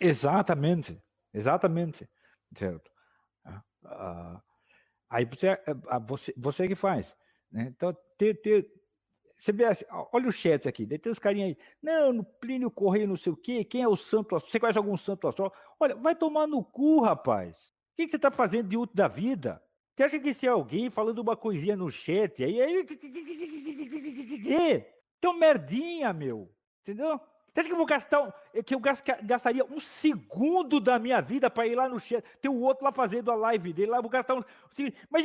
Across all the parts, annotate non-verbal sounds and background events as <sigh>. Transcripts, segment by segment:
Exatamente, exatamente, certo. Uh, aí você, eh, ah, você, você que faz. Né? Então, ter, ter, você vê assim, olha o chat aqui, tem os carinhas aí. Não, no Plínio Correio, não sei o quê. Quem é o santo astral? Você conhece algum santo astral? Olha, vai tomar no cu, rapaz. O que, que você está fazendo de útil da vida? Você acha que se é alguém falando uma coisinha no chat, aí. aí... Tem merdinha, meu. Entendeu? Você que eu vou gastar. Que eu gastaria um segundo da minha vida para ir lá no chat? Tem o outro lá fazendo a live dele lá, eu vou gastar um. Mas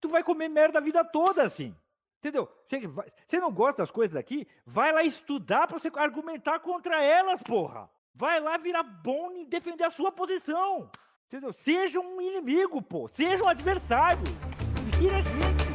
tu vai comer merda a vida toda assim. Entendeu? Você, não gosta das coisas daqui? Vai lá estudar para você argumentar contra elas, porra. Vai lá virar bom em defender a sua posição. Entendeu? Seja um inimigo, pô. Seja um adversário. Tira a gente.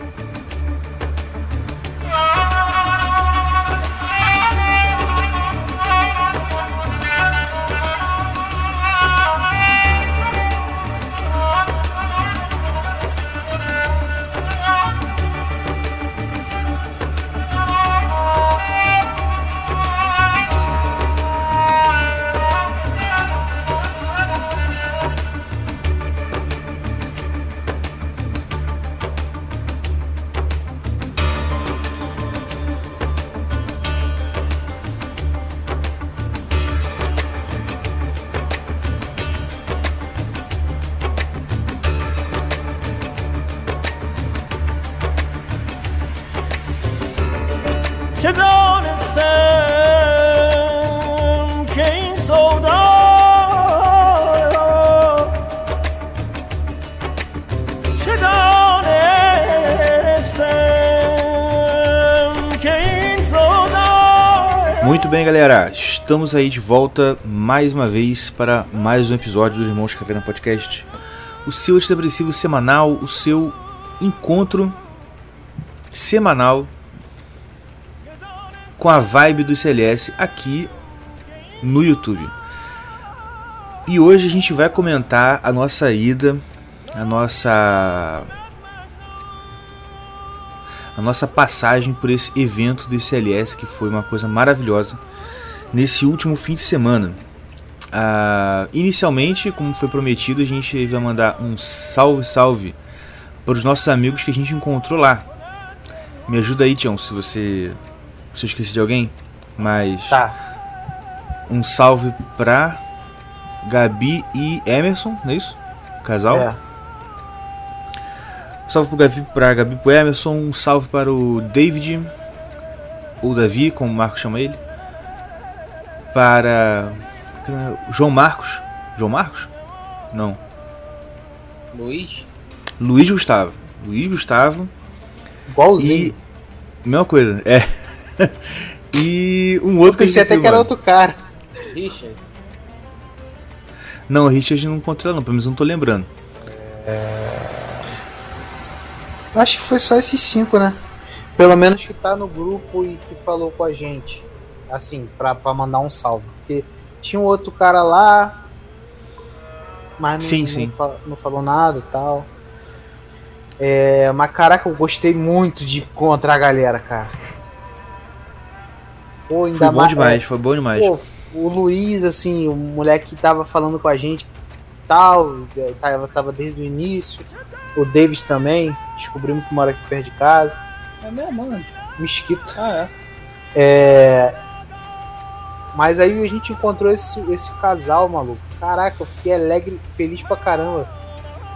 Bem, galera. Estamos aí de volta mais uma vez para mais um episódio do Irmãos Caverna Podcast. O seu estabelecido semanal, o seu encontro semanal com a vibe do CLS aqui no YouTube. E hoje a gente vai comentar a nossa ida, a nossa a nossa passagem por esse evento do ICLS, que foi uma coisa maravilhosa, nesse último fim de semana. Ah, inicialmente, como foi prometido, a gente vai mandar um salve, salve para os nossos amigos que a gente encontrou lá. Me ajuda aí, Tião, se você se eu esqueci de alguém, mas tá. um salve para Gabi e Emerson, não é isso? Casal? É. Salve pro Gabi, pra Gabi pro Emerson, um salve para o David, ou Davi, como o Marcos chama ele. Para João Marcos. João Marcos? Não. Luiz? Luiz Gustavo. Luiz Gustavo. Igualzinho. E... Mesma coisa, é. <laughs> e um outro Eu pensei que até que era outro cara. Richard. Não, o Richard não encontrei não, pelo menos não tô lembrando. É... Acho que foi só esses cinco, né? Pelo menos que tá no grupo e que falou com a gente. Assim, pra, pra mandar um salve. Porque tinha um outro cara lá, mas não, sim, sim. Não, não, falou nada e tal. É, mas caraca, eu gostei muito de encontrar a galera, cara. Pô, ainda foi bom mais, demais, é, foi bom demais. Pô, o Luiz, assim, o moleque que tava falando com a gente tal, é, tava, tava desde o início. O David também, descobrimos que mora aqui perto de casa. É mesmo, mano? Mesquita. Ah, é. É. Mas aí a gente encontrou esse, esse casal, maluco. Caraca, eu fiquei alegre, feliz pra caramba.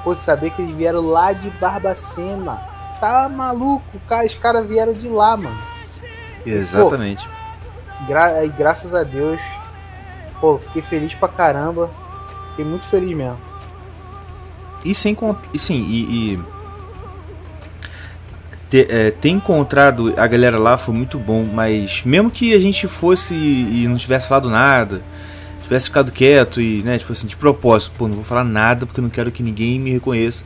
Por saber que eles vieram lá de Barbacena. Tá maluco, cara, os caras vieram de lá, mano. Exatamente. E, pô, gra graças a Deus, pô, fiquei feliz pra caramba. Fiquei muito feliz mesmo. E sem e sim, e, e ter, é, ter, encontrado a galera lá foi muito bom, mas mesmo que a gente fosse e não tivesse falado nada, tivesse ficado quieto e, né, tipo assim, de propósito, pô, não vou falar nada porque eu não quero que ninguém me reconheça.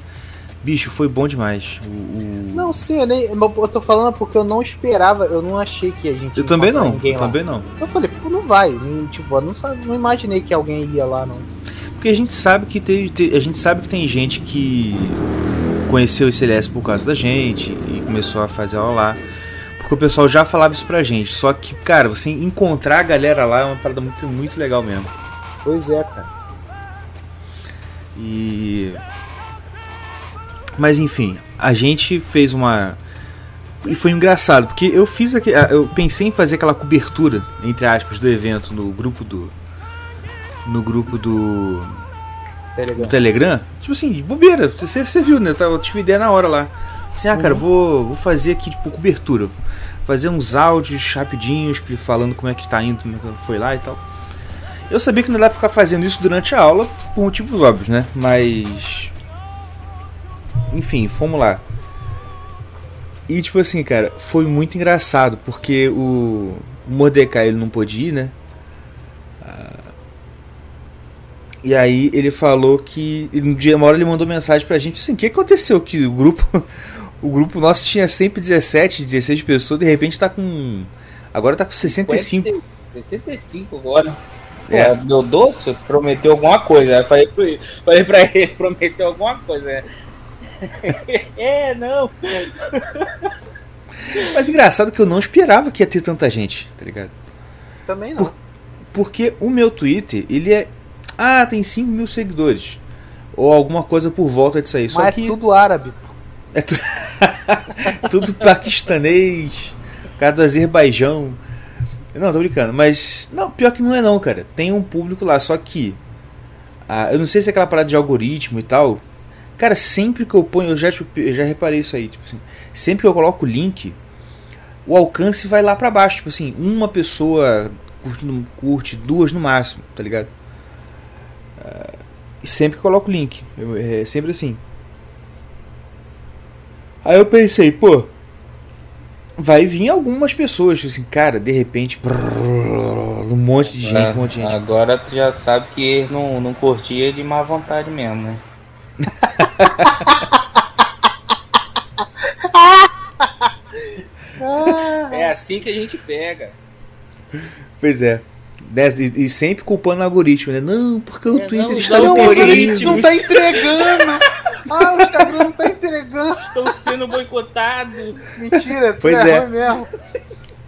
Bicho, foi bom demais. O, o... Não, sim, eu, nem, eu tô falando porque eu não esperava, eu não achei que a gente. Eu também não, eu também não. Eu falei, pô, não vai. Tipo, eu não, não imaginei que alguém ia lá, não. Porque a gente sabe que tem, a gente sabe que tem gente que conheceu o CLS por causa da gente e começou a fazer aula lá. Porque o pessoal já falava isso pra gente. Só que, cara, você encontrar a galera lá é uma parada muito, muito legal mesmo. Pois é, cara. E. Mas enfim, a gente fez uma. E foi engraçado, porque eu fiz aqui. Eu pensei em fazer aquela cobertura, entre aspas, do evento no grupo do. No grupo do. Telegram. Do Telegram. Tipo assim, de bobeira. Você, você viu, né? Eu tive ideia na hora lá. Assim, ah, cara, uhum. vou, vou fazer aqui, tipo, cobertura. Fazer uns áudios rapidinhos, falando como é que tá indo, como é que foi lá e tal. Eu sabia que não dá pra ficar fazendo isso durante a aula, por motivos óbvios, né? Mas. Enfim, fomos lá. E tipo assim, cara, foi muito engraçado, porque o, o Mordecai ele não pôde ir, né? E aí ele falou que. Um dia, uma hora ele mandou mensagem pra gente assim, o que aconteceu? Que o grupo. <laughs> O grupo nosso tinha sempre 17, 16 pessoas, de repente tá com. Agora tá com 65. 50, 65 agora. É. Deu doce? Prometeu alguma coisa. Aí falei, falei pra ele, <laughs> prometeu alguma coisa. É, <laughs> é não. Mas engraçado que eu não esperava que ia ter tanta gente, tá ligado? Também não. Por, porque o meu Twitter, ele é. Ah, tem 5 mil seguidores. Ou alguma coisa por volta disso aí. Mas Só é que... tudo árabe. É tu... <laughs> tudo paquistanês, cara do Azerbaijão. Não, tô brincando, mas. Não, pior que não é não, cara. Tem um público lá, só que. Ah, eu não sei se é aquela parada de algoritmo e tal. Cara, sempre que eu ponho, eu já, tipo, eu já reparei isso aí, tipo assim, sempre que eu coloco o link, o alcance vai lá para baixo, tipo assim, uma pessoa curte, curte, duas no máximo, tá ligado? E sempre coloco o link, eu, é sempre assim. Aí eu pensei, pô, vai vir algumas pessoas, assim, cara, de repente, brrr, um monte de gente, é, um monte de gente. Agora tu já sabe que não, não curtia de má vontade mesmo, né? <laughs> é assim que a gente pega. Pois é. E, e sempre culpando o algoritmo, né? Não, porque o é, Twitter não, está não, no algoritmo. Não tá entregando. ah, o Instagram não tá entregando. Estão sendo boicotados. Mentira, pois é, é. mesmo.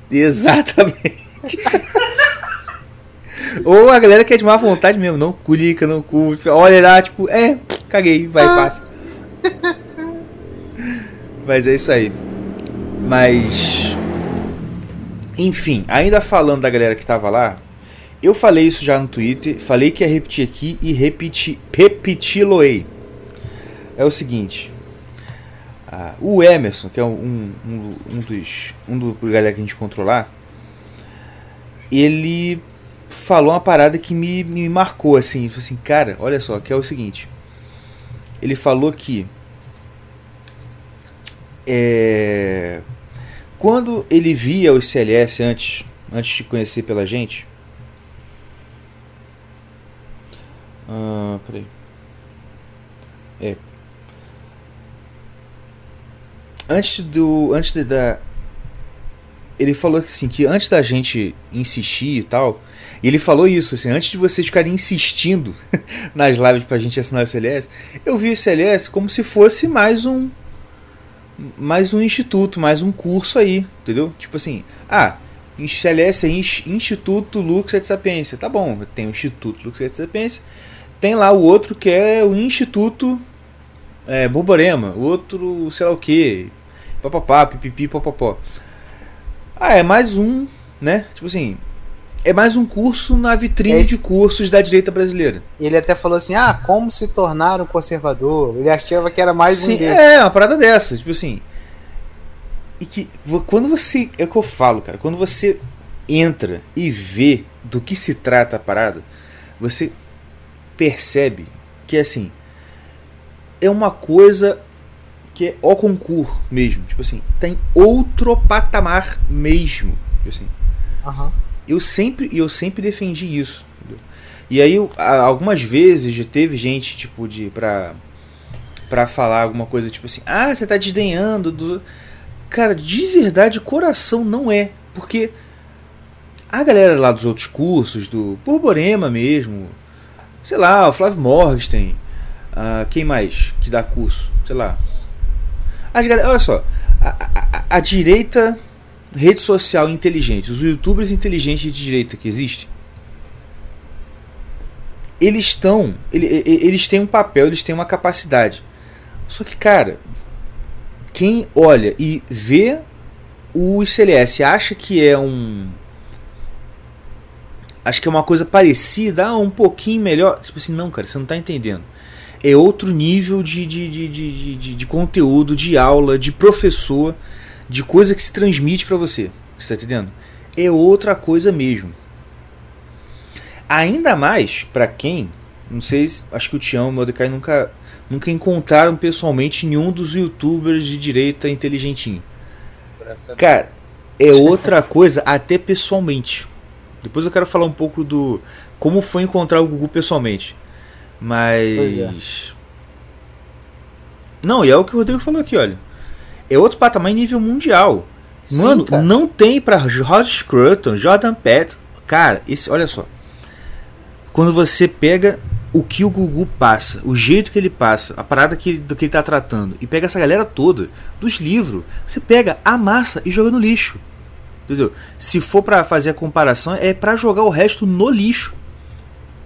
Exatamente. <laughs> Ou a galera que é de má vontade mesmo, não clica, não curte, olha lá, tipo, é, caguei, vai, ah. passa. Mas é isso aí. Mas. Enfim, ainda falando da galera que tava lá, eu falei isso já no Twitter, falei que ia repetir aqui e repeti, repeti-lo-ei. É o seguinte. Uh, o Emerson, que é um, um, um dos. Um do galera que a gente controlar, ele falou uma parada que me, me marcou assim, assim, cara, olha só, que é o seguinte. Ele falou que é, quando ele via o CLS antes, antes de conhecer pela gente, ah, peraí, é, antes do, antes de, da, ele falou que assim, que antes da gente insistir e tal, e ele falou isso, assim, antes de vocês ficarem insistindo <laughs> nas lives pra gente assinar o CLS, eu vi o CLS como se fosse mais um mais um instituto, mais um curso aí, entendeu? Tipo assim, ah, CLS é Instituto Lux et Sapiência. Tá bom, tem o Instituto Lux et Sapiência, tem lá o outro que é o Instituto é, Borborema, outro sei lá o que, papapá, pipipi, papapó. Ah, é mais um, né? Tipo assim, é mais um curso na vitrine Esse... de cursos da direita brasileira. Ele até falou assim: ah, como se tornar um conservador. Ele achava que era mais Sim, um desses. É, uma parada dessa. Tipo assim. E que quando você. É o que eu falo, cara. Quando você entra e vê do que se trata a parada, você percebe que assim. É uma coisa que é o concurso mesmo. Tipo assim, tem outro patamar mesmo. Tipo assim. Uhum. Eu sempre, eu sempre defendi isso. Entendeu? E aí, algumas vezes já teve gente, tipo, de. pra. pra falar alguma coisa tipo assim: ah, você tá desdenhando do. Cara, de verdade, coração não é. Porque a galera lá dos outros cursos, do Borborema mesmo, sei lá, o Flávio Morgenstern, uh, quem mais que dá curso? Sei lá. As galera, olha só, a, a, a direita rede social inteligente, os youtubers inteligentes de direita que existem, eles estão. Eles têm um papel, eles têm uma capacidade. Só que, cara, quem olha e vê o ICLS acha que é um. Acho que é uma coisa parecida, ah, um pouquinho melhor. Tipo assim, não, cara, você não tá entendendo. É outro nível de, de, de, de, de, de conteúdo, de aula, de professor, de coisa que se transmite para você. Você tá entendendo? É outra coisa mesmo. Ainda mais para quem, não sei, acho que o Tião e o Mordecai nunca, nunca encontraram pessoalmente nenhum dos youtubers de direita inteligentinho. Cara, é <laughs> outra coisa até pessoalmente. Depois eu quero falar um pouco do como foi encontrar o Gugu pessoalmente. Mas. É. Não, e é o que o Rodrigo falou aqui, olha. É outro patamar em nível mundial. Sim, Mano, cara. não tem pra George Scruton, Jordan Pett. Cara, esse, olha só quando você pega o que o Gugu passa, o jeito que ele passa, a parada que, do que ele tá tratando, e pega essa galera toda dos livros, você pega, amassa e joga no lixo. Entendeu? Se for para fazer a comparação, é para jogar o resto no lixo.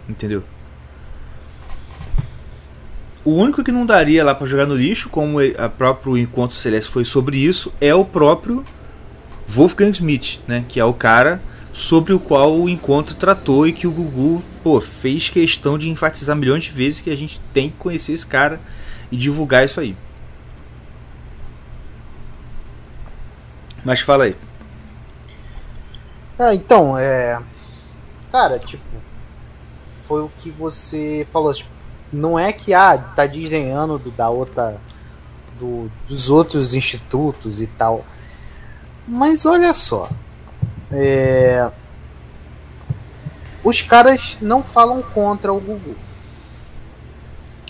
Entendeu? O único que não daria lá para jogar no lixo, como a próprio Encontro Celeste foi sobre isso, é o próprio Wolfgang Smith, né? Que é o cara sobre o qual o encontro tratou e que o Gugu pô, fez questão de enfatizar milhões de vezes que a gente tem que conhecer esse cara e divulgar isso aí. Mas fala aí. Ah, então, é. Cara, tipo. Foi o que você falou. Tipo, não é que ah, tá desdenhando do, da outra. Do, dos outros institutos e tal. Mas olha só. É... Os caras não falam contra o Gugu.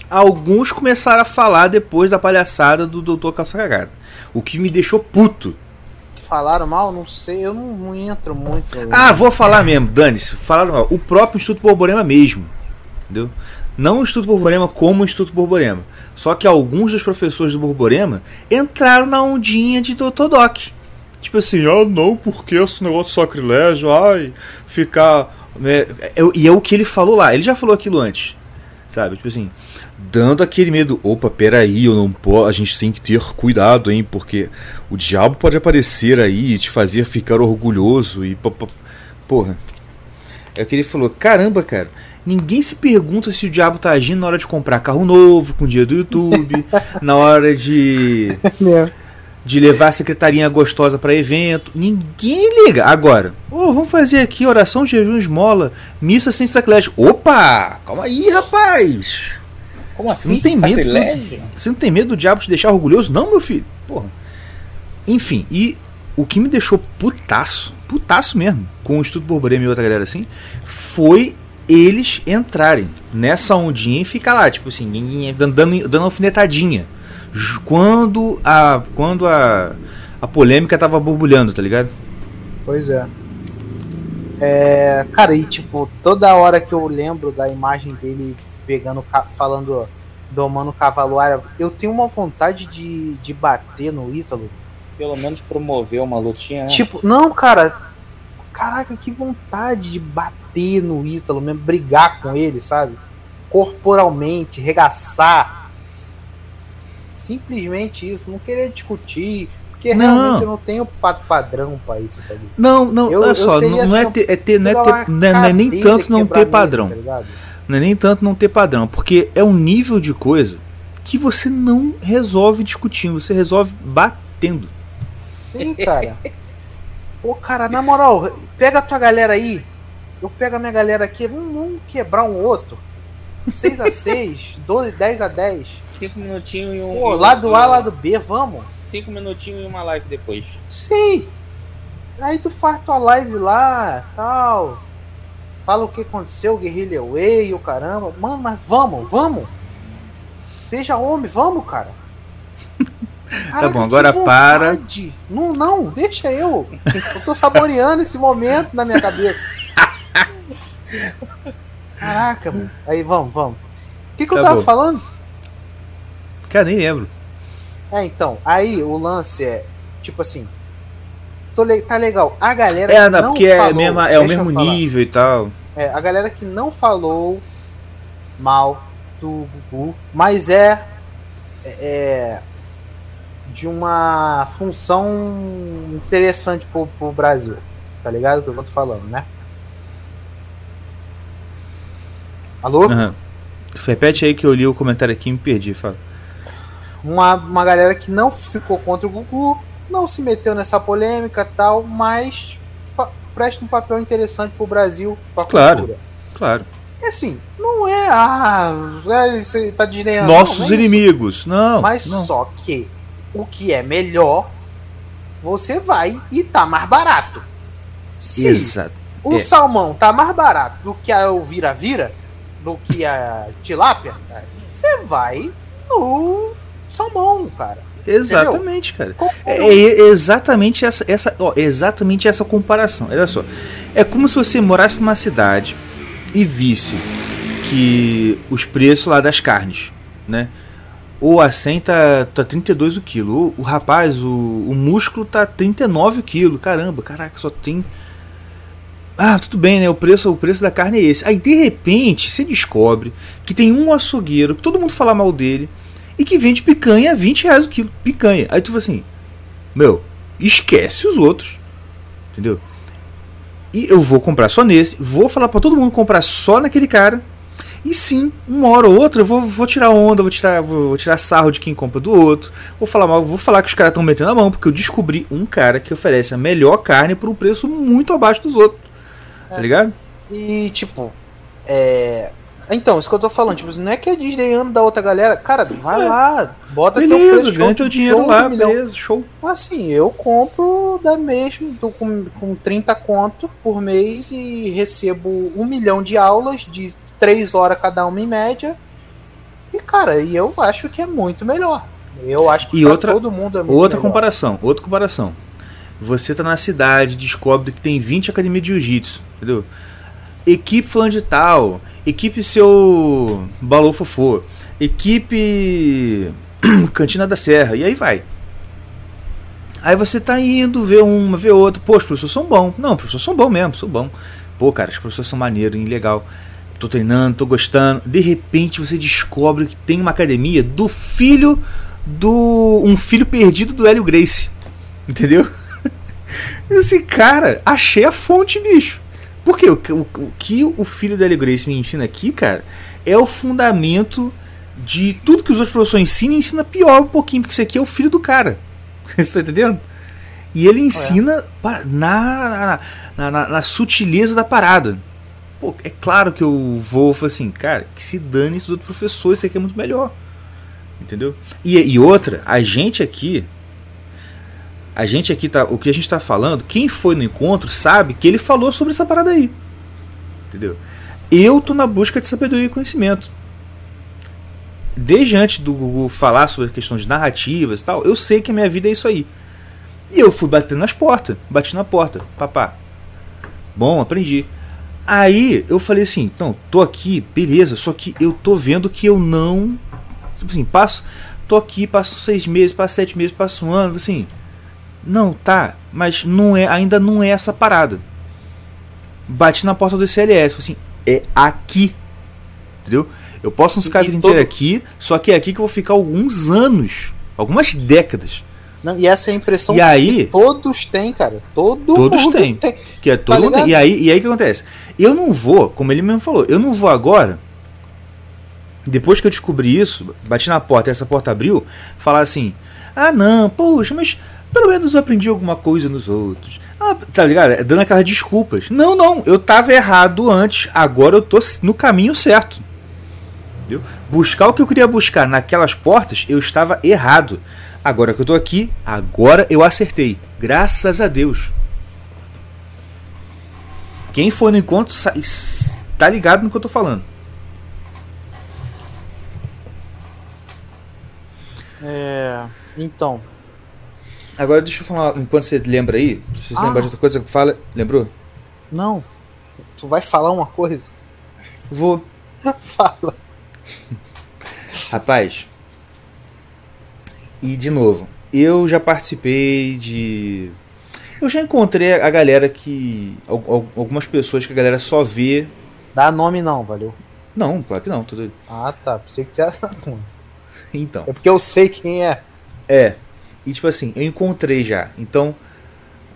Alguns começaram a falar depois da palhaçada do Doutor Calça Cagada. O que me deixou puto. Falaram mal? Não sei, eu não, não entro muito. Ah, vou falar mesmo, dane-se. Falaram mal. O próprio Instituto Borborema mesmo. Entendeu? Não o Instituto Borborema como o Instituto Borborema. Só que alguns dos professores do Borborema entraram na ondinha de Dr. Doc. Tipo assim, ah não, porque esse negócio de sacrilégio, ai, ficar. Né? É, e é o que ele falou lá, ele já falou aquilo antes. Sabe? Tipo assim, dando aquele medo, opa, peraí, eu não posso, a gente tem que ter cuidado, hein, porque o diabo pode aparecer aí e te fazer ficar orgulhoso e porra. É o que ele falou, caramba, cara, ninguém se pergunta se o diabo tá agindo na hora de comprar carro novo com o dia do YouTube, <laughs> na hora de é de levar a secretarinha gostosa para evento. Ninguém liga. Agora, oh, vamos fazer aqui oração, jejum, esmola, missa sem sacrilégio. Opa! Calma aí, rapaz! Como assim? Você não tem medo? Você não tem medo do diabo te deixar orgulhoso? Não, meu filho. Porra. Enfim, e o que me deixou putaço, putaço mesmo, com o Estudo Borborema e outra galera assim, foi eles entrarem nessa ondinha e ficar lá, tipo assim, dando, dando, dando alfinetadinha quando a quando a, a polêmica tava borbulhando, tá ligado? Pois é. É, cara, e tipo, toda hora que eu lembro da imagem dele pegando, falando, domando o cavalo árabe, eu tenho uma vontade de, de bater no Ítalo. Pelo menos promover uma lutinha, né? Tipo, não, cara. Caraca, que vontade de bater no Ítalo mesmo, brigar com ele, sabe? Corporalmente, regaçar simplesmente isso, não querer discutir, porque não. realmente eu não tenho padrão para isso, tá Não, não, eu, olha só, não, não, é ter, é ter, não é ter, não é, é nem tanto não ter padrão. tá não é nem tanto não ter padrão, porque é um nível de coisa que você não resolve discutindo, você resolve batendo. Sim, cara. Pô, cara, na moral, pega a tua galera aí, eu pego a minha galera aqui, vamos, vamos quebrar um outro. 6 a 6 12, 10 a 10 cinco minutinhos e um. Pô, lado A, lado B, vamos. Cinco minutinhos e uma live depois. Sim! Aí tu faz tua live lá, tal. Fala o que aconteceu, Guerrilla Way, o caramba. Mano, mas vamos, vamos. Seja homem, vamos, cara. Caraca, <laughs> tá bom, agora para. Não, não, deixa eu. Eu tô saboreando esse momento na minha cabeça. Caraca, mano. Aí vamos, vamos. O que, que tá eu tava bom. falando? Cara, nem lembro. É, então, aí o lance é, tipo assim, tô le- tá legal. A galera É, que não, não porque é, falou, é o deixa eu mesmo nível e tal. É, a galera que não falou mal do Gugu, mas é, é de uma função interessante pro, pro Brasil. Tá ligado? O que eu tô falando, né? Alô? Aham. Repete aí que eu li o comentário aqui e me perdi, fala. uma, uma galera que não ficou contra o Gugu, não se meteu nessa polêmica tal, mas presta um papel interessante pro Brasil, pra Claro. cultura. Claro. E assim, não é, ah, é, isso aí tá desdenhando. Nossos não, não é inimigos. Não. Mas não. só que o que é melhor, você vai e tá mais barato. Se Exato. o é. salmão tá mais barato do que a vira-vira, do que a tilápia, você vai no salmão, cara. Exatamente, cara. Qual- É, é exatamente essa, essa, ó, exatamente essa comparação. Olha só. É como se você morasse numa cidade e visse que os preços lá das carnes, né? O acém tá, tá 32 o quilo. O, o rapaz, o, o músculo tá 39 o quilo. Caramba, caraca, só tem. Ah, tudo bem, né? O preço, o preço da carne é esse. Aí de repente você descobre que tem um açougueiro que todo mundo fala mal dele e que vende picanha a 20 reais o quilo. Picanha. Aí tu fala assim, meu, esquece os outros. Entendeu? E eu vou comprar só nesse, vou falar pra todo mundo comprar só naquele cara. E sim, uma hora ou outra eu vou, vou tirar onda, vou tirar, vou, vou tirar sarro de quem compra do outro. Vou falar mal, vou falar que os caras estão metendo a mão, porque eu descobri um cara que oferece a melhor carne por um preço muito abaixo dos outros. Tá É. ligado? E, tipo, é. Então, isso que eu tô falando, tipo, não é que é desdenhando da outra galera. Cara, vai É. lá, bota teu Beleza, preço, ganha teu dinheiro show lá, beleza, show. Assim, eu compro da mesma, tô com, com 30 conto por mês e recebo um milhão de aulas de 3 horas cada uma em média. E, cara, e eu acho que é muito melhor. Eu acho que E outra- todo mundo é muito Outra melhor. comparação, outra comparação. Você tá na cidade, descobre que tem 20 academias de jiu-jitsu, entendeu? Equipe fulano de tal, equipe seu balou fofô, equipe <clears throat> Cantina da Serra, e aí vai. Aí você tá indo, vê uma, vê outra, pô, os professores são bons. Não, os professores são bons mesmo, são bons. Pô, cara, os professores são maneiros, hein, legal. Tô treinando, tô gostando. De repente você descobre que tem uma academia do filho do. Um filho perdido do Hélio Grace. Entendeu? <laughs> Esse cara, achei a fonte, bicho. Porque o, o, o que o filho Hélio Grace me ensina aqui, cara, é o fundamento de tudo que os outros professores ensinam e ensina pior um pouquinho, porque isso aqui é o filho do cara. <laughs> Você tá entendendo? E ele ensina pa- na, na, na, na sutileza da parada. Pô, é claro que eu vou falar assim, cara, que se dane esses outros professores, isso aqui é muito melhor. Entendeu? E, e outra, a gente aqui. A gente aqui tá. O que a gente tá falando, quem foi no encontro sabe que ele falou sobre essa parada aí. Entendeu? Eu tô na busca de sabedoria e conhecimento. Desde antes do Google falar sobre a questão de narrativas e tal, eu sei que a minha vida é isso aí. E eu fui batendo nas portas, bati na porta, papá. Bom, aprendi. Aí eu falei assim, não, tô aqui, beleza, só que eu tô vendo que eu não. Tipo assim, passo. Tô aqui, passo seis meses, passo sete meses, passo um ano, assim. Não, tá, mas não é, ainda não é essa parada. Bati na porta do CLS, assim, é aqui. Entendeu? Eu posso não Sim, ficar a vida todo- inteira aqui, só que é aqui que eu vou ficar alguns anos, algumas décadas. Não, e essa é a impressão E aí- que todos têm, cara. Todo Todos têm. tem. Que é todo Tá mundo. ligado? E aí, e aí o que acontece? Eu não vou, como ele mesmo falou, eu não vou agora. Depois que eu descobri isso, bati na porta e essa porta abriu, falar assim: ah, não, poxa, mas pelo menos aprendi alguma coisa nos outros. Ah, tá ligado? Dando aquelas desculpas. Não, não, eu tava errado antes, agora eu tô no caminho certo. Entendeu? Buscar o que eu queria buscar naquelas portas, eu estava errado. Agora que eu tô aqui, agora eu acertei. Graças a Deus. Quem for no encontro tá ligado no que eu tô falando. É, então, Agora deixa eu falar, enquanto você lembra aí, se você Ah. lembrar de outra coisa, fala. Lembrou? não. Tu vai falar uma coisa? Vou. <laughs> Fala. Rapaz. E de novo, eu já participei de. Eu já encontrei a galera que. Algumas pessoas que a galera só vê. Dá nome não, valeu. Não, claro que não. Tudo... Ah, tá. Pensei que tinha <laughs> nome. Então. É porque eu sei quem é. É. E tipo assim, eu encontrei já. Então.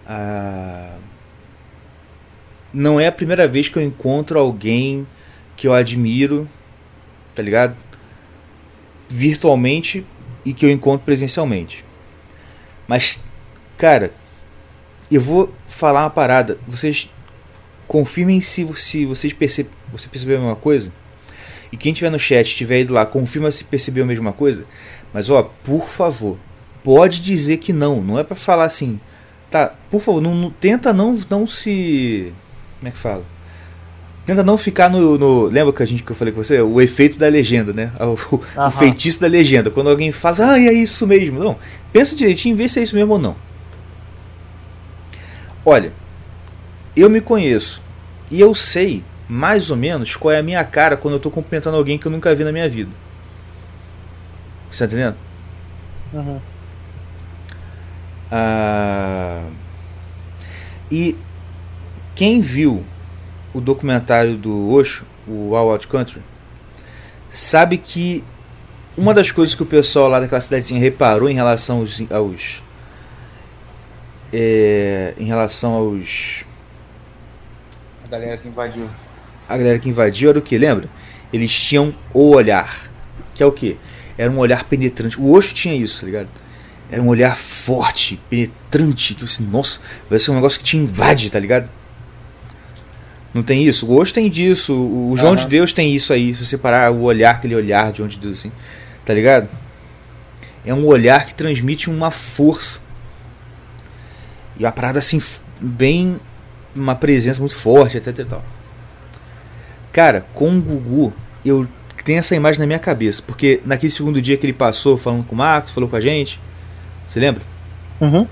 Ah, não é a primeira vez que eu encontro alguém que eu admiro, tá ligado? Virtualmente e que eu encontro presencialmente. Mas, cara, eu vou falar uma parada. Vocês confirmem se, se vocês percebem, você percebeu a mesma coisa. E quem tiver no chat estiver ido lá, confirma se percebeu a mesma coisa. Mas ó, por favor, pode dizer que não. Não é para falar assim. Tá, por favor, não, não, tenta não, não se. Como é que fala? Tenta não ficar no, no, Lembra que a gente que eu falei com você? O efeito da legenda, né? <laughs> O, o, o feitiço da legenda. Quando alguém fala, ah, é isso mesmo. Não. Pensa direitinho e vê se é isso mesmo ou não. Olha, eu me conheço. E eu sei mais ou menos qual é a minha cara quando eu tô cumprimentando alguém que eu nunca vi na minha vida. Você tá entendendo? Uhum. Ah, e quem viu o documentário do Osho, o All Out Country, sabe que uma das coisas que o pessoal lá daquela cidadezinha reparou em relação aos, aos é, em relação aos a galera que invadiu. A galera que invadiu era o que lembra? Eles tinham o olhar. Que é o que era um olhar penetrante. O Osho tinha isso tá ligado era um olhar forte penetrante que você nossa vai ser um negócio que te invade tá ligado não tem isso? O Osho tem disso, o João uhum. de Deus tem isso aí, se você parar o olhar, aquele olhar de João de Deus assim, tá ligado? É um olhar que transmite uma força. E uma parada assim, bem. Uma presença muito forte, até tal. Cara, com o Gugu, eu tenho essa imagem na minha cabeça. Porque naquele segundo dia que ele passou falando com o Marcos, falou com a gente. Você lembra? Uhum.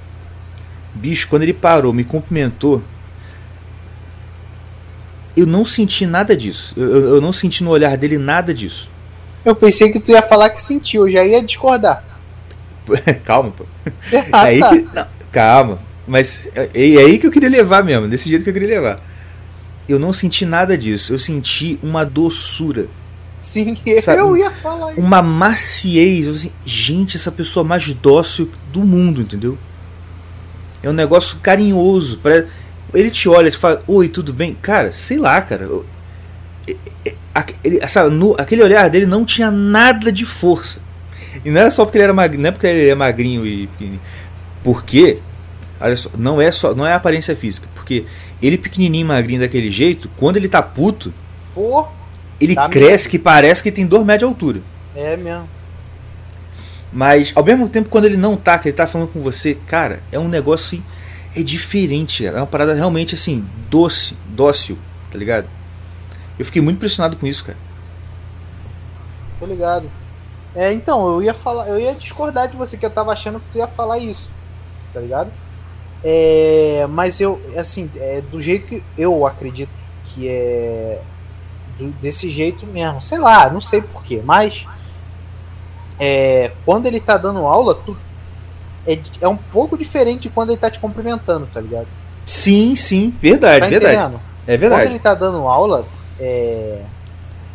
Bicho, quando ele parou, me cumprimentou, eu não senti nada disso. Eu, eu não senti no olhar dele nada disso. Eu pensei que tu ia falar que sentiu, eu já ia discordar. <laughs> calma, pô. Ah, é aí tá. que, não, calma. Mas é, é, aí que eu queria levar mesmo, desse jeito que eu queria levar. Eu não senti nada disso. Eu senti uma doçura. Sim, <laughs> sabe? eu ia falar isso. Uma maciez. Assim, gente, essa pessoa mais dócil do mundo, entendeu? É um negócio carinhoso. Parece ele te olha e fala, oi, tudo bem? Cara, sei lá, cara. Ele, sabe, no, aquele olhar dele não tinha nada de força. E não era só porque ele era magrinho, não é porque ele é magrinho e pequenininho. Porque, olha só, não é só, não é aparência física, porque ele pequenininho, magrinho daquele jeito, quando ele tá puto, Pô, ele tá cresce mesmo. que parece que tem metros de altura. É mesmo. Mas ao mesmo tempo quando ele não tá, que ele tá falando com você, cara, é um negócio assim é diferente, cara. É uma parada realmente assim, doce, dócil, tá ligado? Eu fiquei muito impressionado com isso, cara. Tô ligado. É, então, eu ia falar, eu ia discordar de você que eu tava achando que tu ia falar isso, tá ligado? É, mas eu, assim, é do jeito que eu acredito que é do, desse jeito mesmo. Sei lá, não sei porquê, mas é, quando ele tá dando aula, tu é, é um pouco diferente de quando ele tá te cumprimentando, tá ligado? Sim, sim, verdade, tá verdade. É verdade. Quando ele tá dando aula, é.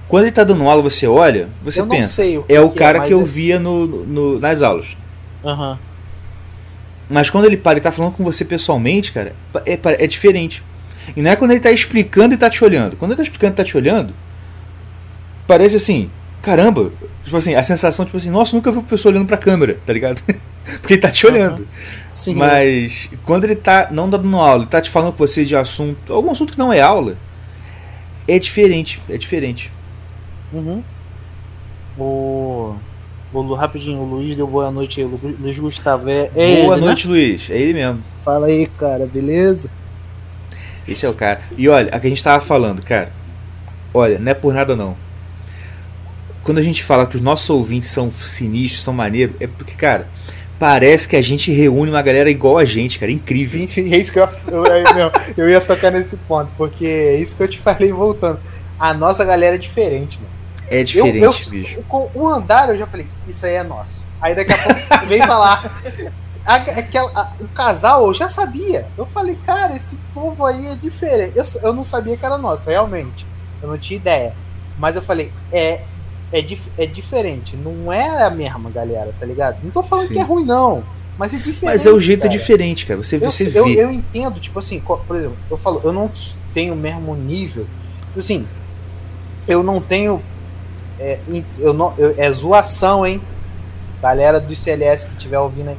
Quando ele tá dando aula, você olha, você eu pensa. O é o cara é, que eu é... via no, no, nas aulas. Aham. Uhum. Mas quando ele para e tá falando com você pessoalmente, cara, é, é diferente. E não é quando ele tá explicando e tá te olhando. Quando ele tá explicando e tá te olhando, parece assim, caramba, tipo assim, a sensação, tipo assim, nossa, nunca vi o professor olhando pra câmera, tá ligado? <laughs> Porque ele tá te olhando. Uhum. Sim, Mas quando ele tá não dando aula, ele tá te falando com você de assunto, algum assunto que não é aula, é diferente, é diferente. Uhum. O... o rapidinho, o Luiz deu boa noite aí, Luiz Gustavo. É, é boa ele, né? noite, né? Luiz. É ele mesmo. Fala aí, cara, beleza? Esse é o cara. E olha, a que a gente tava falando, cara. Olha, não é por nada não quando a gente fala que os nossos ouvintes são sinistros, são maneiros, é porque, cara, parece que a gente reúne uma galera igual a gente, cara. É incrível. Sim, sim, é isso que eu, eu, não, eu ia tocar nesse ponto, porque é isso que eu te falei voltando. A nossa galera é diferente, mano. É diferente, eu, eu, bicho. Com um andar eu já falei, isso aí é nosso. Aí daqui a pouco vem falar. Aquela, a, o casal eu já sabia. Eu falei, cara, esse povo aí é diferente. Eu, eu não sabia que era nosso, realmente. Eu não tinha ideia. Mas eu falei, é, é, dif, é diferente. Não é a mesma galera, tá ligado? Não tô falando Sim. que é ruim, não. Mas é diferente. Mas é o jeito cara. diferente, cara. Você, eu, você eu, vê. Eu, entendo, tipo assim, por exemplo, eu falo, eu não tenho o mesmo nível. Tipo assim, eu não tenho. É, eu não, eu, é zoação, hein? Galera do CLS que estiver ouvindo aí.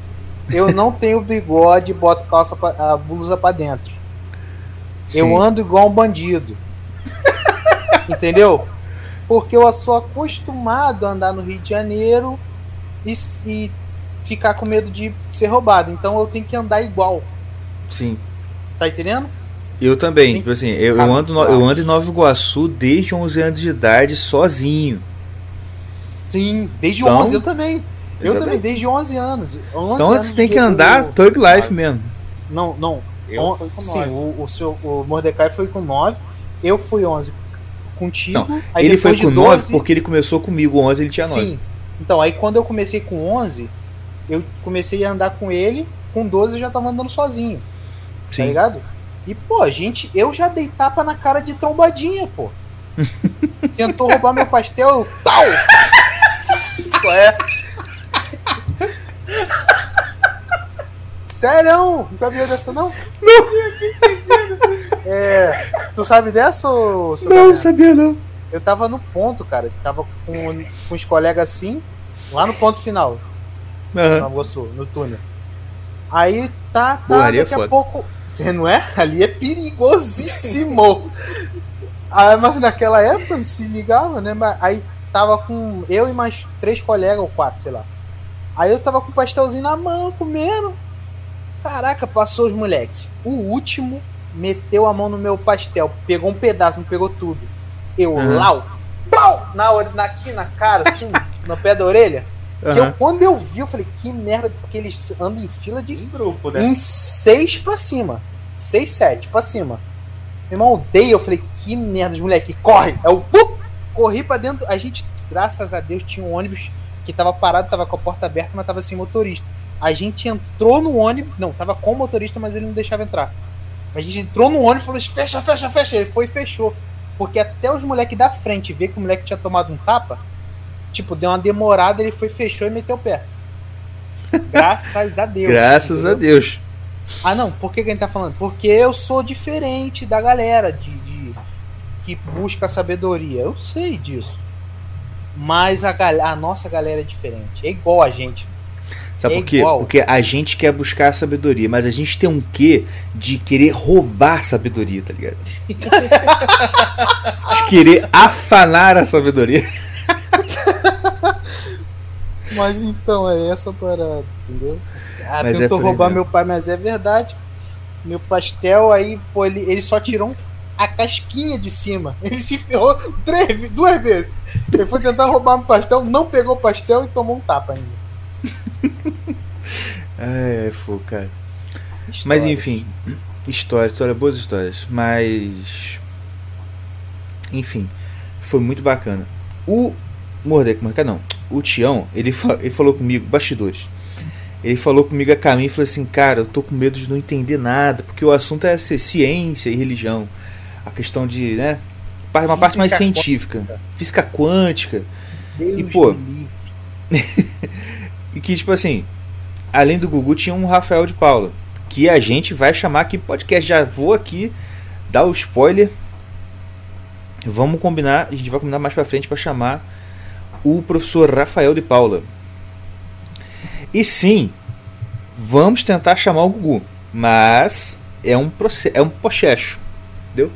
Eu não tenho bigode e boto calça pra, a blusa pra dentro. Sim. Eu ando igual um bandido. Entendeu? Porque eu sou acostumado a andar no Rio de Janeiro e, e ficar com medo de ser roubado. Então eu tenho que andar igual. Sim. Tá entendendo? Eu também. Tipo assim, eu, eu, ando, eu ando em Nova Iguaçu desde 11 anos de idade sozinho. Sim, desde então, 11 eu também. Eu também, desde 11 anos. 11 então anos você tem que andar eu, Thug Life mesmo. Não, não. Eu fui com sim, o, o, seu, o Mordecai foi com 9. Eu fui 11 contigo. Não, ele foi com 12, 9 porque ele começou comigo 11, ele tinha 9. Sim. Então, aí quando eu comecei com 11, eu comecei a andar com ele. Com 12 eu já tava andando sozinho. Tá sim. Tá ligado? E, pô, gente, eu já dei tapa na cara de trombadinha, pô. <laughs> Tentou roubar meu pastel, tal! <laughs> Qual é? Sério? Não sabia dessa, não? Não! É, tu sabe dessa, ou, Não, não sabia não. Eu tava no ponto, cara. Tava com, com os colegas assim, lá no ponto final. Uhum. No, no túnel. Aí tá, tá, Boa, daqui a pouco. Você <laughs> não é? Ali é perigosíssimo. aí, mas naquela época não se ligava, né? Mas aí tava com eu e mais três colegas, ou quatro, sei lá. Aí eu tava com o pastelzinho na mão, comendo. Caraca, passou os moleques. O último meteu a mão no meu pastel, pegou um pedaço, não pegou tudo. Eu, uhum. lau, pau, na, na, aqui na cara, assim, <laughs> no pé da orelha. Uhum. Eu, quando eu vi, eu falei, que merda, porque eles andam em fila de. Em grupo, né? Em seis pra cima. Seis, sete pra cima. Meu irmão, odeio. Eu falei, que merda, os moleque, corre! Eu uh, corri pra dentro. A gente, graças a Deus, tinha um ônibus que tava parado, tava com a porta aberta, mas tava sem motorista. A gente entrou no ônibus. Não, tava com o motorista, mas ele não deixava entrar. A gente entrou no ônibus e falou: fecha, fecha, fecha. Ele foi e fechou. Porque até os moleques da frente ver que o moleque tinha tomado um tapa, Tipo, deu uma demorada, ele foi, fechou e meteu o pé. Graças a Deus. Graças entendeu? a Deus. Ah, não, por que, que a gente tá falando? Porque eu sou diferente da galera de, de que busca sabedoria. Eu sei disso. Mas a, a nossa galera é diferente. É igual a gente. Sabe é por quê? Igual. Porque a gente quer buscar sabedoria, mas a gente tem um quê de querer roubar sabedoria, tá ligado? <laughs> de querer afanar a sabedoria. mas então, é essa parada, entendeu? Ah, mas tentou é roubar meu pai, mas é verdade. Meu pastel aí, pô, ele, ele só tirou a casquinha de cima. <laughs> Ele se ferrou três, duas vezes. Ele foi tentar roubar meu pastel, não pegou o pastel e tomou um tapa ainda. <laughs> é, fogo, cara. Mas enfim, história, história, boas histórias. Mas. Enfim, foi muito bacana. O Mordecai, não, o Tião, ele, fa ele falou comigo, bastidores. Ele falou comigo a caminho e falou assim: Cara, eu tô com medo de não entender nada, porque o assunto é ser ciência e religião. A questão de, né? Uma física parte mais científica, quântica. física quântica. Deus e, pô. <laughs> e que, tipo assim, além do Gugu, tinha um Rafael de Paula, que a gente vai chamar aqui podcast. Já vou aqui dar o spoiler. Vamos combinar, a gente vai combinar mais pra frente para chamar o professor Rafael de Paula. E sim, vamos tentar chamar o Gugu, mas é um processo, é um processo, entendeu?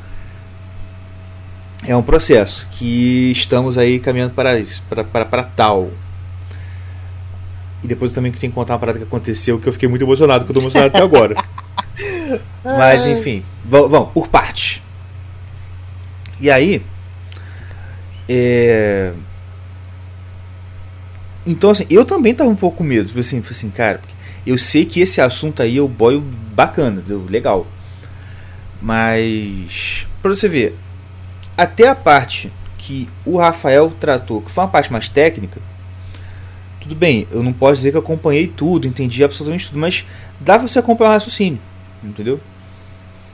É um processo que estamos aí caminhando para isso, para, para, para tal. E depois eu também tenho que contar uma parada que aconteceu que eu fiquei muito emocionado, que eu estou emocionado até agora. <laughs> Mas enfim, vamos, por parte. E aí, é, então, assim, eu também tava um pouco com medo. Tipo assim, assim, cara, eu sei que esse assunto aí é o boy bacana, legal. Mas, pra você ver, até a parte que o Rafael tratou, que foi uma parte mais técnica, tudo bem, eu não posso dizer que acompanhei tudo, entendi absolutamente tudo, mas dá pra você acompanhar o raciocínio, entendeu?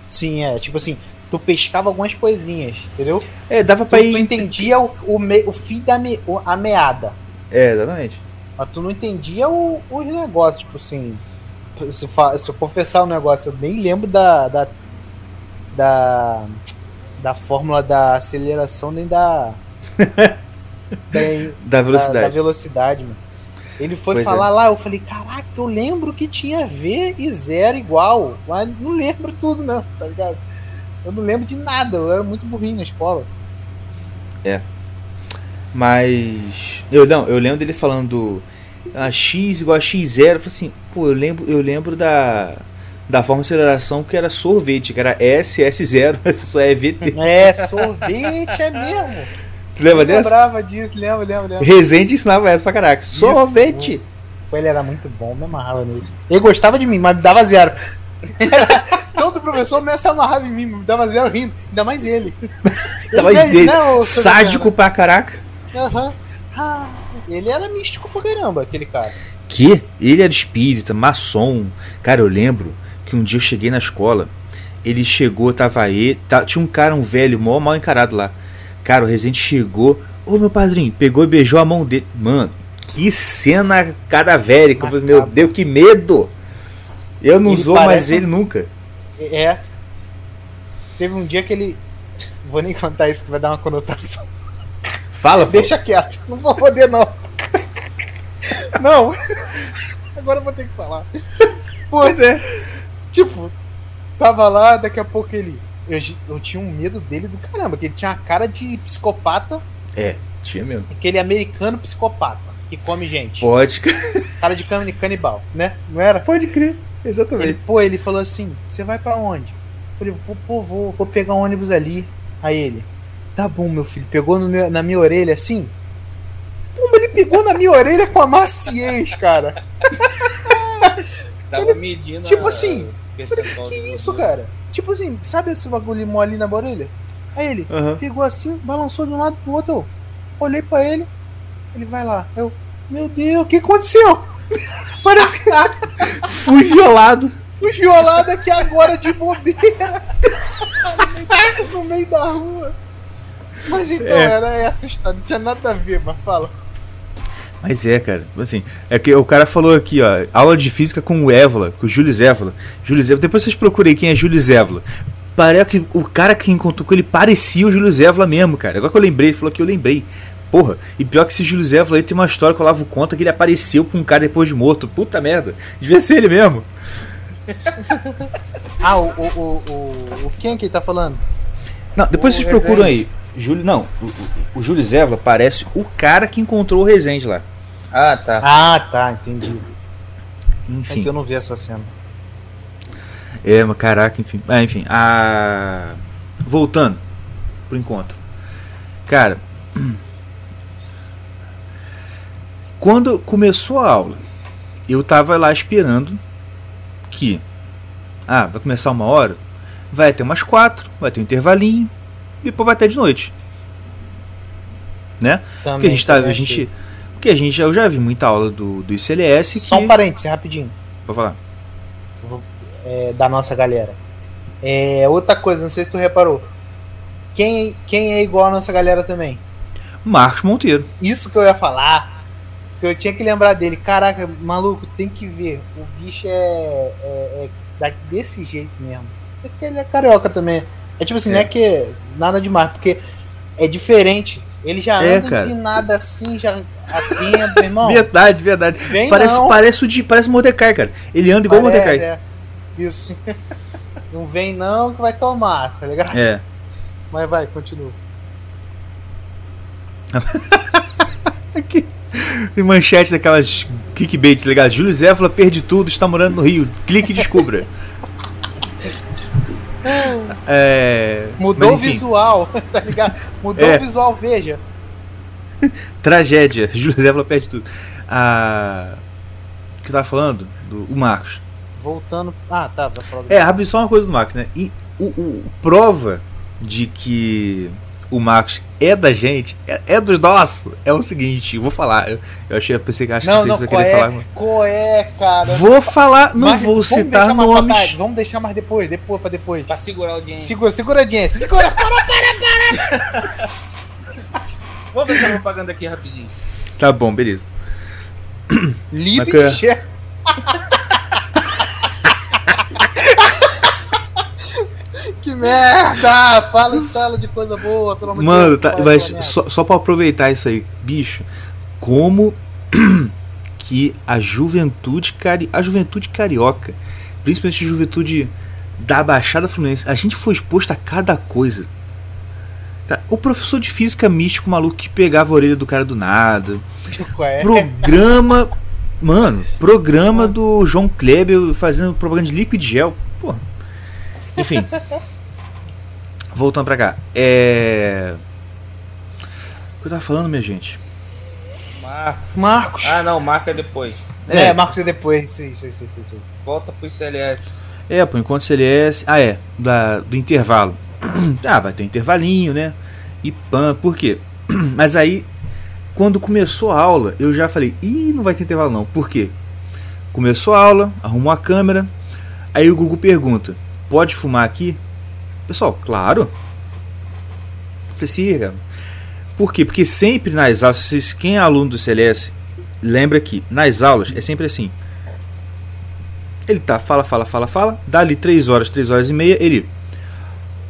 Sim, é. Tipo assim, tu pescava algumas coisinhas, entendeu? É, dava Tu, pra tu ir. entendia o, o, me- o fim da me- a meada. É, exatamente. Mas tu não entendia o- os negócios, tipo assim. Se, se eu confessar um negócio, eu nem lembro da. da. da, da fórmula da aceleração, nem da. da, <laughs> Da da- velocidade. Da, velocidade, mano. Ele foi Pois é. falar lá, eu falei, caraca, eu lembro que tinha V e zero igual. Mas não lembro tudo, não, tá ligado? Eu não lembro de nada, eu era muito burrinho na escola. Mas. Eu não, eu lembro dele falando a x igual a x0. Eu falei assim, pô, eu lembro, eu lembro da. Da forma de aceleração que era sorvete, que era <laughs> SS0, só é VT. É, sorvete é mesmo. Tu lembra Eu lembrava disso, lembro, lembro, lembro. Resende ensinava essa pra caraca. Sorvete! Pô, ele era muito bom, me amarrava nele. Ele gostava de mim, mas me dava zero. <laughs> Todo professor me se amarrava em mim, me dava zero rindo. Ainda mais ele. Tava Ele- ele, não, sádico pra caraca. Aham. Ah, ele era místico pra caramba, aquele cara. Que? Ele era espírita, maçom. Cara, eu lembro que um dia eu cheguei na escola. Ele chegou, tava aí. tá- tinha um cara, um velho, mó mal encarado lá. Cara, o Residente chegou. Ô meu padrinho, pegou e beijou a mão dele. Mano, que cena cadavérica. Meu. Deus, que medo! Eu não Ele usou mais parece um- ele nunca. É. Teve um dia que ele. <laughs> Vou nem contar isso que vai dar uma conotação. Fala, pô. Deixa quieto, não vou poder não. Não. Agora eu vou ter que falar. Pois é. Tipo, tava lá, daqui a pouco ele. Eu, eu tinha um medo dele do caramba, que ele tinha a cara de psicopata, É, tinha mesmo. aquele americano psicopata, que come gente. Pode, Cara de can- canibal, né? Não era? pode crer. Ele, Exatamente. pô, ele falou assim: você vai pra onde? Eu falei, vou, pô, vou, vou pegar um ônibus ali. Aí ele, tá bom, meu filho. Pegou no meu- na minha orelha assim. Pô, mas ele pegou na minha orelha com a maciez, cara. Tava medindo. tipo a- assim, falei, que isso, cara? Tipo assim, sabe esse bagulho mole na orelha? Aí ele Aham. pegou assim, balançou de um lado pro outro. Eu olhei pra ele, ele vai lá. Eu, meu Deus, o que aconteceu? <laughs> Parece que <laughs> Fui violado. fui violado aqui agora de bobeira. <laughs> no meio da rua. Mas então, É. era essa história, não tinha nada a ver, mas fala. Mas é, cara. Assim, é que o cara falou aqui, ó, aula de física com o Évola, com o Júlio Zévola. Júlio Zévola. Depois vocês procurem quem é Júlio Zévola. Parece que o cara que encontrou com ele parecia o Júlio Zévola mesmo, cara. Agora que eu lembrei, ele falou que eu lembrei. Porra, e pior que esse Júlio Zévola aí tem uma história que eu lavo conta que ele apareceu pra um cara depois de morto. Puta merda. Devia ser ele mesmo. <laughs> Ah, o, o, o, o, o quem que ele tá falando? Não, depois O vocês procuram aí. Júlio, não, o, o, o Júlio Zévola parece o cara que encontrou o Rezende lá. Ah, tá. Ah, tá, entendi. É Enfim. que eu não vi essa cena. É, mas caraca, enfim. Ah, enfim, a... Voltando pro encontro. Cara, <clears throat> quando começou a aula, eu tava lá esperando que... Ah, vai começar uma hora? Vai até umas quatro, vai ter um intervalinho, e depois vai até de noite. Né? Porque a Também, gente tá... A também gente. Porque a gente, eu já vi muita aula do, do ICLS que... Só um parênteses, rapidinho. Pode falar. é, da nossa galera. É, outra coisa, não sei se tu reparou. Quem, quem é igual a nossa galera também? Marcos Monteiro. Isso que eu ia falar. Que eu tinha que lembrar dele. Caraca, maluco, tem que ver. O bicho é, é, é desse jeito mesmo. É que ele é carioca também. É tipo assim, É. não é que nada demais, porque é diferente. Ele já É, anda cara. empinado assim, já atento, irmão. Verdade, verdade. Parece, não. parece o de, parece Mordecai, cara. Ele anda igual o Mordecai. é. Isso. <laughs> Não vem não que vai tomar, tá ligado? É. Mas vai, continua. <laughs> Tem manchete daquelas clickbait, tá ligado? Júlio Zéfala perde tudo, está morando no Rio. Clique e descubra. <laughs> é, Mudou o visual, tá ligado? Mudou É. o visual, veja. <laughs> Tragédia. <laughs> Júlio Zéfala perde tudo. Ah, o que eu tava falando? Do, o Marcos. Voltando. Ah, tá, vai falar do É, rapidinho, só uma coisa do Marcos, né? E o, o- prova de que o Marcos é da gente, é, é dos nossos. É o seguinte, eu vou falar. Eu, eu achei, eu pensei que acho Não, que não, vocês qual querer é, falar. qual é, cara? Vou falar, não Mas vou citar nomes. tarde, Vamos deixar mais depois, depois, pra depois. Pra segurar a audiência. Segura, segura a audiência. Segura. <laughs> Vamos ver essa propaganda aqui rapidinho. Tá bom, beleza. Chefe. que merda! Fala, fala de coisa boa, pelo amor Mano, de Deus. tá, fala mas só, só pra aproveitar isso aí, bicho, como <clears throat> que a juventude cari a juventude carioca, principalmente a juventude da Baixada Fluminense, a gente foi exposto a cada coisa. O professor de física místico maluco que pegava a orelha do cara do nada. É? Programa. <laughs> Mano, programa do João Kleber fazendo propaganda de líquido gel. Pô. Enfim. <laughs> Voltando pra cá. É. O que eu tava falando, minha gente? Marcos. Marcos. Ah, não, marca depois. é. é. Marcos é depois. Sim, sim, sim, sim, sim. Volta pro ICLS. É, por enquanto CLS. Ah, é. Da, do intervalo. <clears throat> ah, vai ter intervalinho, né? E pã. Por quê? <clears throat> Mas aí, quando começou a aula, eu já falei: ih, não vai ter intervalo não. Por quê? Começou a aula, arrumou a câmera. Aí o Google pergunta: pode fumar aqui? Pessoal, claro. Precisa. Por quê? Porque sempre nas aulas, quem é aluno do CLS, lembra que nas aulas é sempre assim. Ele tá, fala, fala, fala, fala. Dá ali 3 horas, 3 horas e meia. Ele.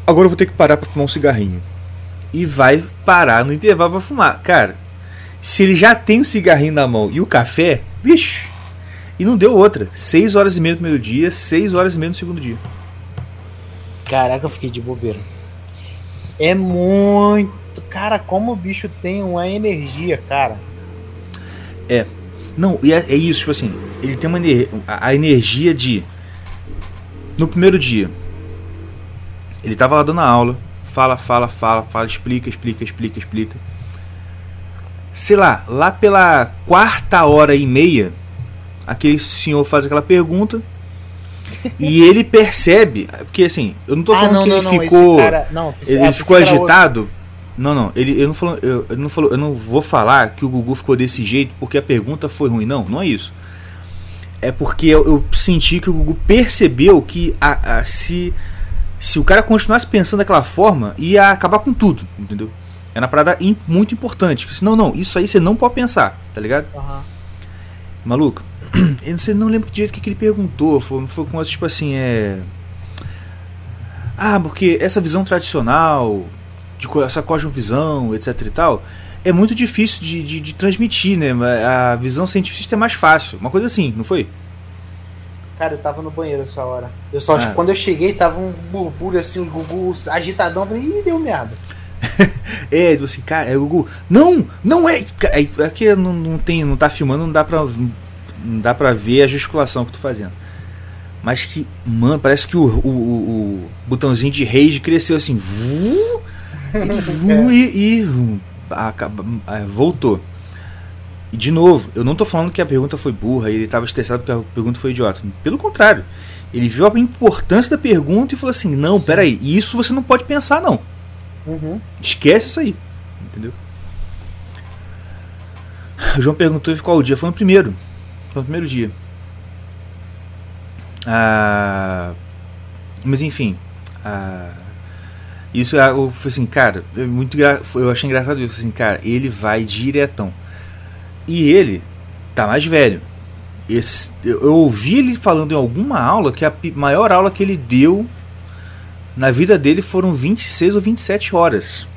Agora eu vou ter que parar pra fumar um cigarrinho. E vai parar no intervalo pra fumar. Cara, se ele já tem o cigarrinho na mão e o café, bicho. E não deu outra. 6 horas e meia no primeiro dia, 6 horas e meia no segundo dia. Caraca, eu fiquei de bobeira. É muito. Cara, como o bicho tem uma energia, cara. Não, e é, é isso, tipo assim, ele tem uma ener- a, energia de. No primeiro dia, ele tava lá dando aula, fala, fala, fala, fala, explica, explica, explica, explica. Sei lá, lá pela quarta hora e meia, aquele senhor faz aquela pergunta <laughs> e ele percebe, porque assim, eu não tô falando que ele ficou. Ah, esse cara, não, Ele é, ficou cara agitado? Não, não. Ele, eu não falou, eu, eu não falou, eu não vou falar que o Gugu ficou desse jeito porque a pergunta foi ruim. Não, não é isso. É porque eu, eu senti que o Gugu percebeu que a, a- se se o cara continuasse pensando daquela forma ia acabar com tudo, entendeu? É uma parada muito importante. Não, não. Isso aí você não pode pensar, tá ligado? Aham. Maluco, <clears throat> eu não, sei, não lembro direito o que, que ele perguntou. Foi, foi com tipo assim, é. Ah, porque essa visão tradicional, de essa cosmovisão, etc e tal, é muito difícil de, de, de transmitir, né? A visão científica é mais fácil. Uma coisa assim, não foi? Cara, eu tava no banheiro essa hora. Eu só, Ah. quando eu cheguei, tava um burbulho assim, o Gugu agitadão. Eu falei, ih, deu merda. <laughs> É, tipo assim, cara, é o Gugu. Não, não é. Cara, É é que não, não tem, não tá filmando, não dá pra. Não dá pra ver a gesticulação que tô fazendo. Mas que, mano, parece que o, o, o- o botãozinho de rage cresceu assim. vu, e, vu, <laughs> e, e, acaba- é, voltou. E de novo, eu não tô falando que a pergunta foi burra e ele tava estressado porque a pergunta foi idiota. Pelo contrário, ele viu a importância da pergunta e falou assim: não, Sim. peraí, isso você não pode pensar, não. Uhum. Esquece isso aí. Entendeu? O João perguntou qual o dia. Foi no primeiro. Foi no primeiro dia. Ah, mas enfim. ah, isso é algo- foi assim, cara. é muito eu achei engraçado isso. Assim, cara, ele vai diretão. E ele tá mais velho. Esse- eu, eu ouvi ele falando em alguma aula que a maior aula que ele deu na vida dele foram 26 ou 27 horas.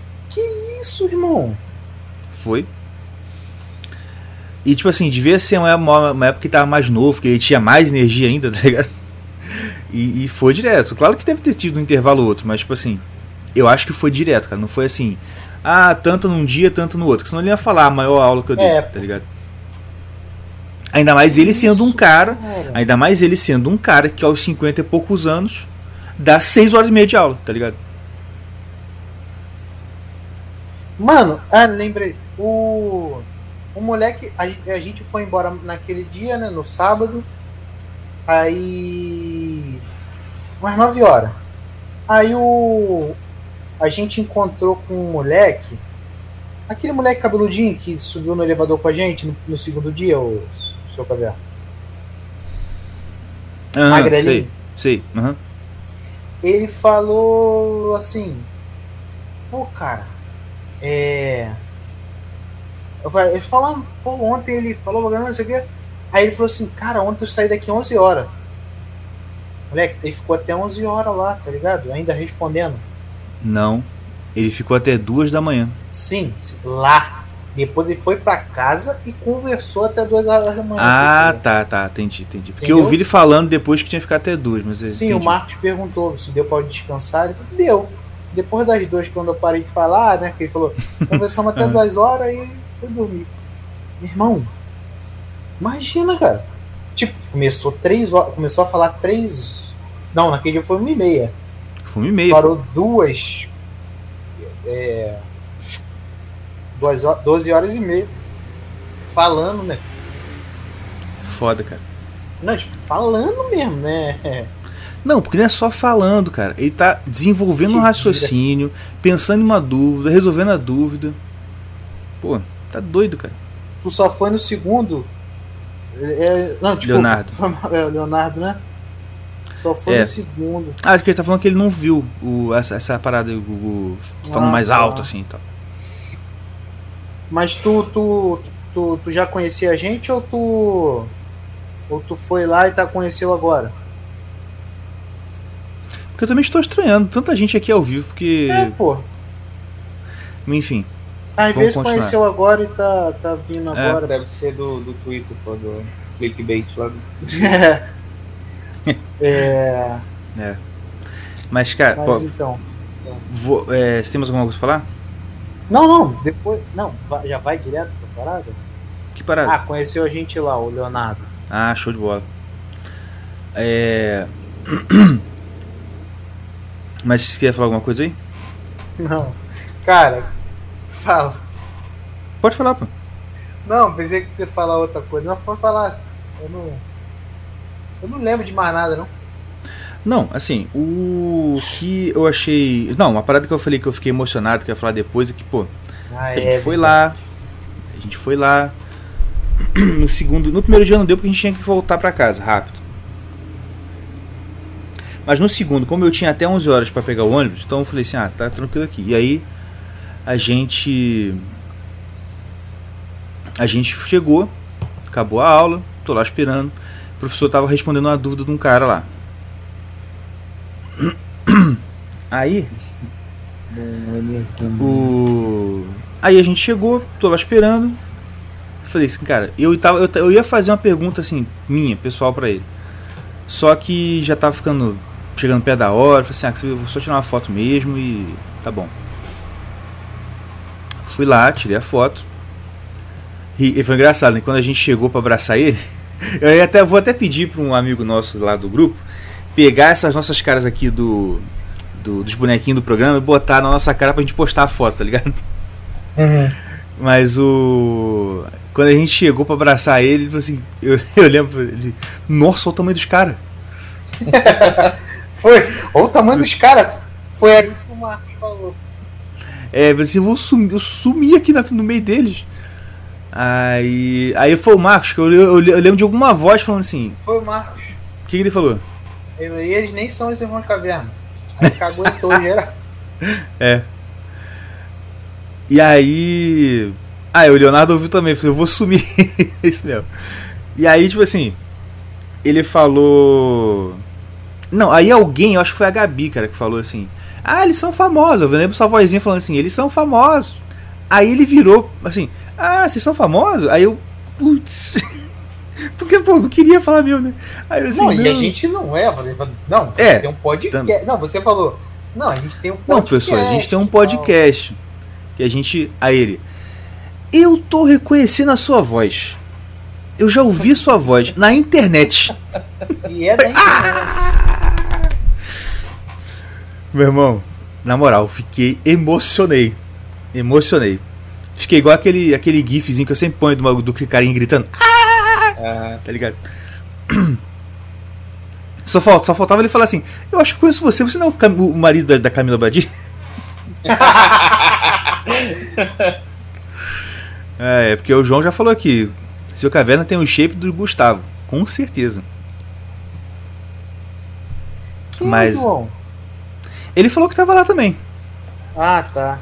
Isso, irmão. Foi. E tipo assim, devia ser uma, uma, uma época que tava mais novo, que ele tinha mais energia ainda, <laughs> tá ligado? E, e foi direto. Claro que deve ter tido um intervalo ou outro, mas tipo assim, eu acho que foi direto, cara. Não foi assim, ah, tanto num dia, tanto no outro. Senão ele ia falar a maior aula que eu dei, É. tá ligado? Ainda mais ele sendo um cara. ainda mais ele sendo um cara que aos 50 e poucos anos dá 6 horas e meia de aula, tá ligado? Mano, ah, lembrei. O, o moleque, a, a gente foi embora naquele dia, né? No sábado. Aí. Umas 9 horas. Aí o. A gente encontrou com um moleque Aquele moleque cabeludinho que subiu no elevador com a gente no, no segundo dia, o seu caverna. Aham, Magrelinho. sei, sei. aham. Ele falou assim: Pô, cara, é. Eu falei, falando, pô, ontem ele falou, não sei o quê. Aí ele falou assim: Cara, ontem eu saí daqui 11 horas. Moleque, ele ficou até 11 horas lá, tá ligado? Ainda respondendo. Não. Ele ficou até duas da manhã. Sim, lá. Depois ele foi pra casa e conversou até 2 horas da manhã. Ah, tá, tá, entendi, entendi. Porque Entendeu? eu ouvi ele falando depois que tinha que ficar até duas, mas eu Sim, entendi. o Marcos perguntou se deu eu descansar. Ele falou, deu. Depois das duas, quando eu parei de falar, né? Que ele falou, conversamos até <laughs> Aham. duas horas e fui dormir. Meu irmão, imagina, cara. Tipo, começou três horas, começou a falar três. Não, naquele dia foi uma e meia. Foi e meia. Parou duas. É, duas horas, 12 horas e meia. Falando, né? Foda, cara. Não, tipo, falando mesmo, né? É. Não, porque não é só falando, cara. Ele tá desenvolvendo Que um raciocínio, pensando em uma dúvida, resolvendo a dúvida. Pô, tá doido, cara. Tu só foi no segundo. É, não, tipo, Leonardo. É, <laughs> Leonardo, né? Só foi É. no segundo. Ah, acho que ele tá falando que ele não viu o, essa, essa parada, o, o- falando Ah, mais tá. alto, assim e tal. Mas tu, tu, tu, tu já conhecia a gente ou tu. Ou tu foi lá e tá conheceu agora? Porque eu também estou estranhando tanta gente aqui ao vivo, porque. É, pô. Enfim. Às vezes continuar. conheceu agora e tá, tá vindo É. agora. Deve ser do, do Twitter, pô, do clickbait lá. do- <laughs> É. <laughs> É. Mas, cara, Mas pô, então. vou- é, você tem mais alguma coisa pra falar? Não, não, depois. Não, já vai direto pra parada? Que parada? Ah, conheceu a gente lá, o Leonardo. Ah, show de bola. É. <clears throat> Mas você quer falar alguma coisa aí? Não. Cara, fala. Pode falar, pô. Não, pensei que você ia falar outra coisa. Não, pode falar. Eu não. Eu não lembro de mais nada, não. Não, assim, o que eu achei. Não, uma parada que eu falei que eu fiquei emocionado, que eu ia falar depois, é que, pô, Ah, a gente foi lá. A gente foi lá. <clears throat> No segundo. No primeiro dia não deu porque a gente tinha que voltar pra casa, rápido. Mas no segundo, como eu tinha até 11 horas pra pegar o ônibus, então eu falei assim: ah, tá tranquilo aqui. E aí a gente. A gente chegou, acabou a aula, tô lá esperando. Professor tava respondendo uma dúvida de um cara lá. <clears throat> Aí o... Aí a gente chegou, tô lá esperando. Falei assim, cara, eu, tava, eu, eu ia fazer uma pergunta assim, minha, pessoal, pra ele. Só que já tava ficando. Chegando perto da hora. Falei assim, ah, eu vou só tirar uma foto mesmo e. tá bom. Fui lá, tirei a foto. E, e foi engraçado, né? Quando a gente chegou pra abraçar ele, eu até, vou até pedir pra um amigo nosso lá do grupo pegar essas nossas caras aqui do, do- dos bonequinhos do programa e botar na nossa cara pra gente postar a foto, tá ligado? Mas o. Quando a gente chegou pra abraçar ele, ele falou assim: eu, <laughs> eu lembro, ele, nossa, olha o tamanho dos caras. <laughs> Foi. Olha o tamanho dos caras. Foi aí que o Marcos falou. É, assim, eu vou sumir, eu sumi aqui na- no meio deles. Aí. Aí foi o Marcos, que eu, eu, eu lembro de alguma voz falando assim: Foi o Marcos. o que, que ele falou? Eles nem são os irmãos caverna. Aí cagou todo geral. <laughs> É. E aí. Ah, o Leonardo ouviu também, falou, eu vou sumir. <laughs> Isso mesmo. E aí, tipo assim, ele falou. Não, aí alguém, eu acho que foi a Gabi, cara, que falou assim: Ah, eles são famosos. Eu lembro sua vozinha falando assim: Eles são famosos. Aí ele virou assim: Ah, vocês são famosos? Aí eu. Putz. <laughs> Porque, pô, não queria falar meu, né? Aí eu assim, não, e a não. gente não é. Não, É, tem um podcast. tam- Não, você falou. Não, a gente tem um podcast. Não, professor, a gente tem um podcast. Que a gente. A ele. Eu tô reconhecendo a sua voz. Eu já ouvi sua voz na internet. <laughs> E é da internet. Meu irmão, na moral, fiquei. Emocionei. Emocionei. Fiquei igual aquele, aquele gifzinho que eu sempre ponho do, do carinha gritando. Ah, Tá ligado? <clears throat> Só, falta, só faltava ele falar assim: Eu acho que conheço você, você não é o, Cam- o marido da, da Camila Badi? <laughs> É, é porque o João já falou aqui. Seu caverna tem o shape do Gustavo. Com certeza. Quem é Mas- João? Ele falou que tava lá também. Ah, tá.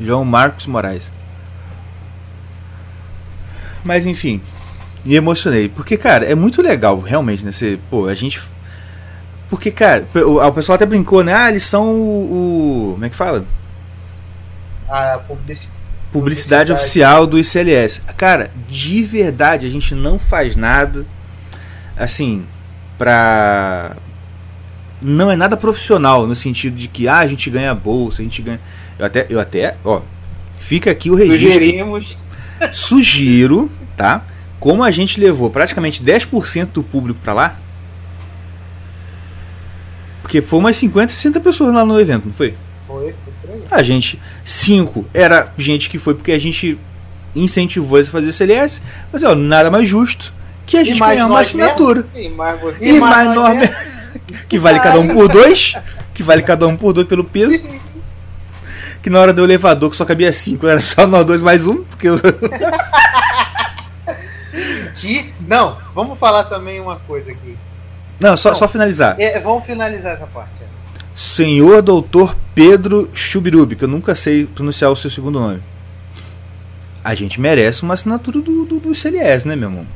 João Marcos Moraes. Mas enfim, me emocionei. Porque, cara, é muito legal, realmente, né? Você, pô, a gente. Porque, cara, o, pessoal até brincou, né? Ah, eles são o. o- como é que fala? A publici... Publicidade, Publicidade. oficial do ICLS. Cara, de verdade, a gente não faz nada assim pra. Não é nada profissional no sentido de que ah, a gente ganha bolsa, a gente ganha. Eu até, eu até, ó, fica aqui o registro. Sugerimos. Sugiro, tá? Como a gente levou praticamente 10% do público pra lá. Porque foi umas 50, 60 pessoas lá no evento, não foi? Foi, foi por aí. A gente, 5 era gente que foi porque a gente incentivou eles a fazer CLS, mas ó, nada mais justo que a gente ganhar uma nós assinatura. E mais você. E, mais mais norma <laughs> que vale cada um por dois, que vale cada um por dois pelo peso, Sim. Que na hora do elevador que só cabia 5, era só nós dois mais um, porque eu... Que... <laughs> Não, vamos falar também uma coisa aqui. Não, só, Não. só finalizar. É, vamos finalizar essa parte. Senhor Doutor Pedro Chubirubi, que eu nunca sei pronunciar o seu segundo nome. A gente merece uma assinatura do, do, do CLS, né, meu irmão?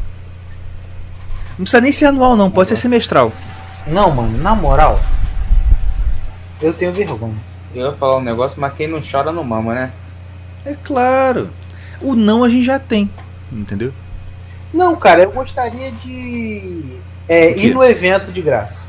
Não precisa nem ser anual, não, pode ser semestral. Não, mano, na moral, eu tenho vergonha. Eu ia falar um negócio, mas quem não chora não mama, né? É claro. O não a gente já tem, entendeu? Não, cara, eu gostaria de é, ir no evento de graça.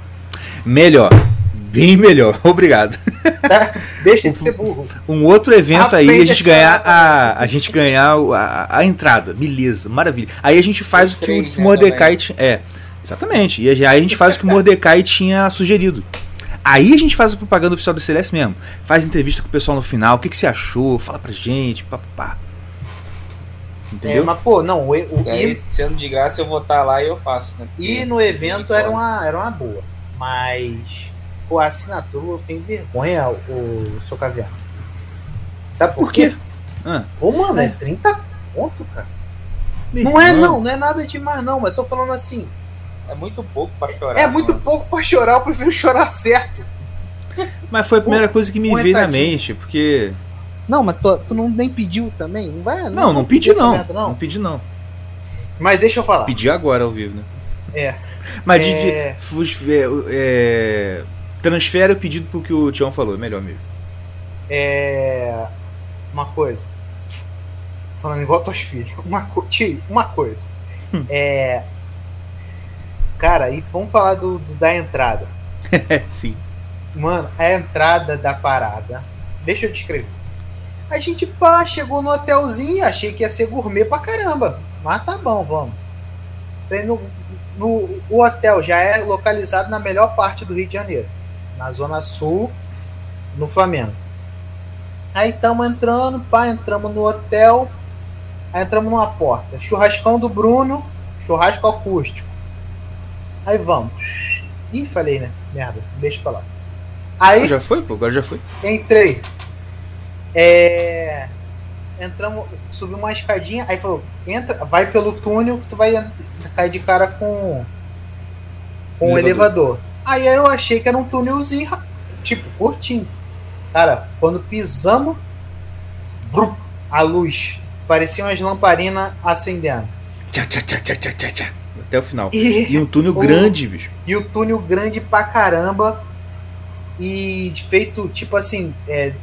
Melhor. Bem melhor. <laughs> Obrigado. Tá? <laughs> Deixa de ser burro. Um outro evento aí, a Aprende gente a ganhar a, a gente ganhar a, a entrada. Beleza, maravilha. Aí a gente faz Os o que três, o né, Mordecai tinha. É, exatamente. E aí a gente faz o que o Mordecai tinha sugerido. Aí a gente faz a propaganda oficial do CLS mesmo. Faz entrevista com o pessoal no final. O que, que você achou? Fala pra gente. Pá, pá, pá. É, Entendeu? mas, pô, não, o, o, E aí, sendo de graça, eu vou estar lá e eu faço, né? ir no evento era uma, era uma boa. Mas, pô, a assinatura eu tenho vergonha, o, o seu caviar. Sabe por, Por quê? quê? Ah, Pô, mano, é 30 conto, cara. Não é não, não é nada demais não, mas tô falando assim. É muito pouco pra chorar. É muito mano. pouco pra chorar, eu prefiro chorar certo. Mas foi a primeira coisa que me um veio na mente, porque. Não, mas tu, tu não nem pediu também? Não vai? Não, não, vou pedi pedir essa não. Não pedi não. Mas deixa eu falar. Pedi agora ao vivo, né? É. Mas de, É. de- fus- é, é, transfere o pedido pro que o Tião falou, é melhor mesmo. É. Uma coisa. Falando igual teus filhos. Uma, co... Tio, uma coisa. é. Cara, e vamos falar do, do- da entrada. <laughs> Sim. Mano, a entrada da parada. Deixa eu descrever. A gente pá, chegou no hotelzinho, achei que ia ser gourmet pra caramba. Mas tá bom, vamos. No, no- o hotel já é localizado na melhor parte do Rio de Janeiro, na zona sul, no Flamengo. Aí estamos entrando, pá, entramos no hotel. Aí entramos numa porta. Churrascão do Bruno, churrasco acústico. Aí vamos. Ih, falei, né? Merda, deixa pra lá. Aí Já foi, pô, agora já foi. entrei. É, Entramos, subi uma escadinha, aí falou, entra, vai pelo túnel que tu vai cair de cara com, com o Elevador. elevador. Aí eu achei que era um túnelzinho, tipo, curtinho. Cara, quando pisamos, a luz. Parecia umas lamparinas acendendo. Tchá, tchá, tchá, tchá, tchá, tchá. Até o final. E, E um túnel <laughs> O- grande, bicho. e o túnel grande pra caramba. E feito, tipo assim, é,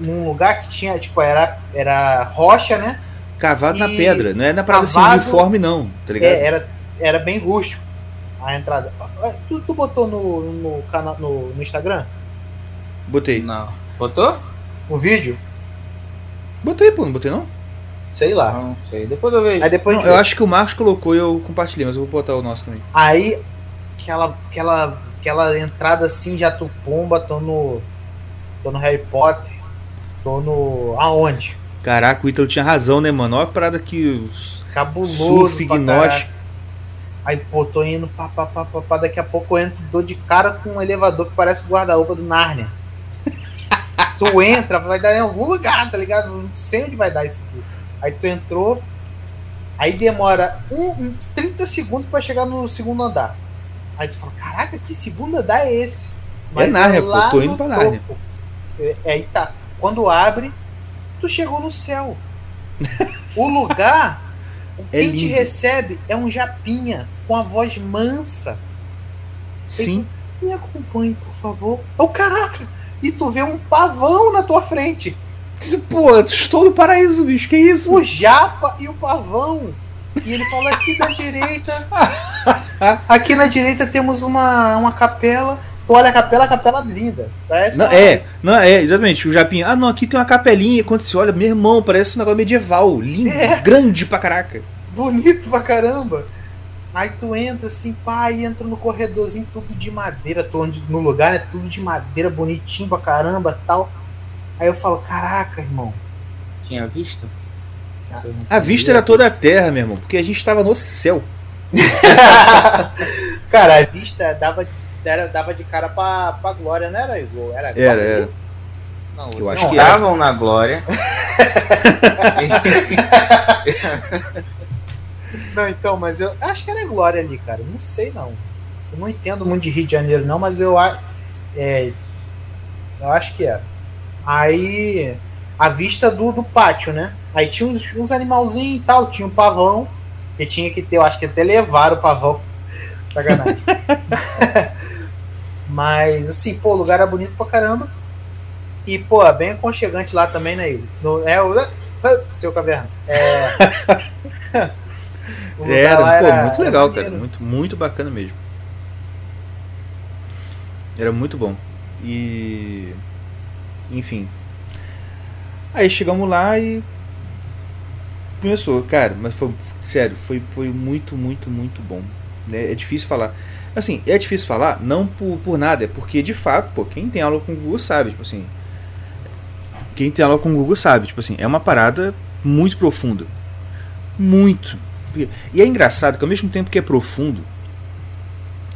num lugar que tinha, tipo, era, era rocha, né? Cavado na E pedra. Não é na parada assim, cavado- uniforme, não, tá ligado? É, era, era bem rústico a entrada. Ah, Tu, tu botou no, no, canal, no, no Instagram Botei. Não. Botou? o vídeo? Botei, pô, não botei não? Sei lá. Não sei. Depois eu vejo. Aí depois Não, eu acho que o Marcos colocou e eu compartilhei, mas eu vou botar o nosso também. Aí, aquela, aquela, aquela entrada assim, já tu pomba, tô no. tô no Harry Potter, tô no. aonde? Caraca, o Ítalo tinha razão, né, mano? Olha a parada que os Cabuloso. surf, gnóstico. Aí, pô, tô indo, pá, pá, pá, pá, pá, daqui a pouco eu entro, dou de cara com um elevador que parece o guarda-roupa do Narnia. <laughs> tu entra, vai dar em algum lugar, tá ligado? Não sei onde vai dar isso aqui. Aí tu entrou, aí demora um, uns 30 segundos pra chegar no segundo andar. Aí tu fala, caraca, que segundo andar é esse? É Nárnia, pô, lá tô indo pra. É, é, aí tá. Quando abre, tu chegou no céu. <laughs> O lugar, É quem te lindo. recebe é um japinha com a voz mansa. Sim. Me acompanhe, por favor. Oh, caraca! E tu vê um pavão na tua frente. Pô, estou no paraíso, bicho, que isso? O japa e o pavão. E ele fala aqui na direita. <laughs> Aqui na direita temos uma, uma capela. Tu olha a capela, a capela linda. Parece Não, uma- é, não, é, exatamente. O Japinha, ah, não, aqui tem uma capelinha. Quando você olha, meu irmão, parece um negócio medieval. Lindo, É. grande pra caraca. bonito pra caramba. Aí tu entra assim, e entra no corredorzinho tudo de madeira, tu no lugar, né? Tudo de madeira, bonitinho pra caramba tal. Aí eu falo, caraca, irmão. Tinha visto? A vista era toda a terra, meu irmão, porque a gente tava no céu. <laughs> Cara, a vista dava, era, dava de cara pra, pra glória, não era igual? Era, Era, era. Não, Eu acho que estavam na glória. <laughs> Não, então, mas eu acho que era glória ali, cara. Não sei não. Eu não entendo muito de Rio de Janeiro, não, mas eu acho. É, eu acho que era. Aí. A vista do, do pátio, né? Aí tinha uns, uns animalzinhos e tal, tinha um pavão. Que tinha que ter, eu acho que até levaram o pavão. <laughs> Sacanagem. <laughs> mas, assim, pô, o lugar era bonito pra caramba. E, pô, é bem aconchegante lá também, né, Igor? No- É o. Seu caverna. É. <laughs> Era, lá pô, era- muito era legal, maneiro. cara. Muito, muito bacana mesmo. Era muito bom. E. Enfim. Aí chegamos lá e. Começou, cara, mas foi. Sério, foi, foi muito, muito, muito bom. Né? É difícil falar. Assim, é difícil falar, não por, por nada, é porque de fato, pô, quem tem aula com o Google sabe, tipo assim. Quem tem aula com o Google sabe, tipo assim, é uma parada muito profunda. Muito. E é engraçado que ao mesmo tempo que é profundo,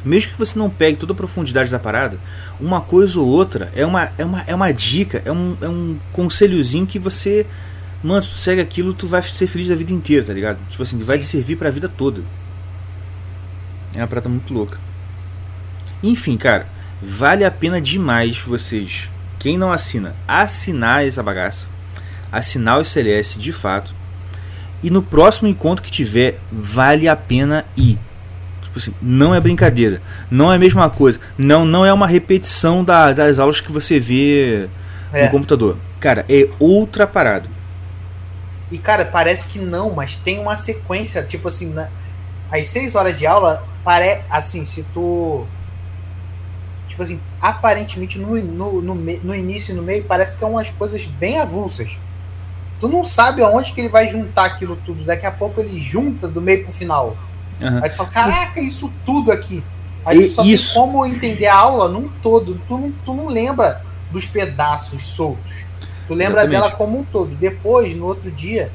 mesmo que você não pegue toda a profundidade da parada, uma coisa ou outra é uma, é uma, é uma dica, é um, é um conselhozinho que você. Mano, se tu segue aquilo, tu vai ser feliz a vida inteira, tá ligado? Tipo assim, vai Sim. te servir pra vida toda. É uma parada muito louca. Enfim, cara, vale a pena demais vocês, quem não assina, assinar essa bagaça. Assinar o CLS de fato. E no próximo encontro que tiver, vale a pena ir. Tipo assim, não é brincadeira. Não é a mesma coisa. Não, não é uma repetição da- das aulas que você vê É. no computador. Cara, é outra parada. E, cara, parece que não, mas tem uma sequência, tipo assim, na, às seis horas de aula, pare, assim, se tu. Tipo assim, aparentemente no, no, no, no início e no meio, parece que é umas coisas bem avulsas. Tu não sabe aonde que ele vai juntar aquilo tudo. Daqui a pouco ele junta do meio pro final. Aham. Aí tu fala, caraca, isso tudo aqui. Aí E tu só isso. tem como entender a aula num todo. Tu não, tu não lembra dos pedaços soltos. Tu lembra Exatamente. dela como um todo. Depois, no outro dia,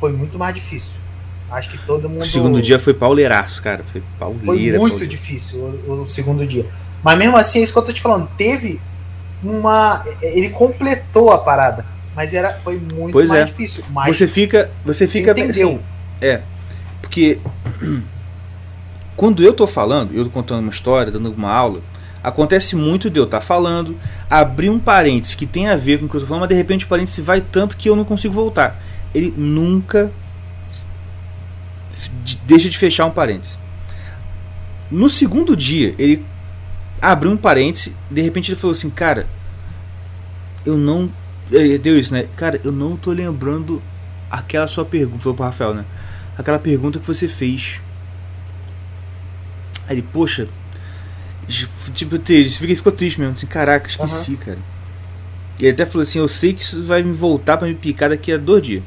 foi muito mais difícil. Acho que todo mundo. O segundo dia foi pauleiraço, cara. Foi foi pauleira. muito pauleira. difícil o, o segundo dia. Mas mesmo assim, é isso que eu tô te falando. Teve uma. Ele completou a parada. Mas era, foi muito Pois mais é. difícil. Mas Você fica, você fica bem entendeu. assim. É. Porque <clears throat> quando eu tô falando, eu tô contando uma história, dando uma aula, acontece muito de eu estar falando, abrir um parênteses que tem a ver com o que eu tô falando, mas de repente o parênteses vai tanto que eu não consigo voltar. Ele nunca de- deixa de fechar um parênteses. No segundo dia, ele abriu um parênteses, de repente ele falou assim, cara, eu não. Deu isso, né? Cara, eu não tô lembrando aquela sua pergunta. Falou pro Rafael, né? Aquela pergunta que você fez. Aí ele, poxa. Tipo, fica- ficou triste mesmo. Assim, Caraca, esqueci, cara. E ele até falou assim: Eu sei que isso vai me voltar pra me picar daqui a dois dias.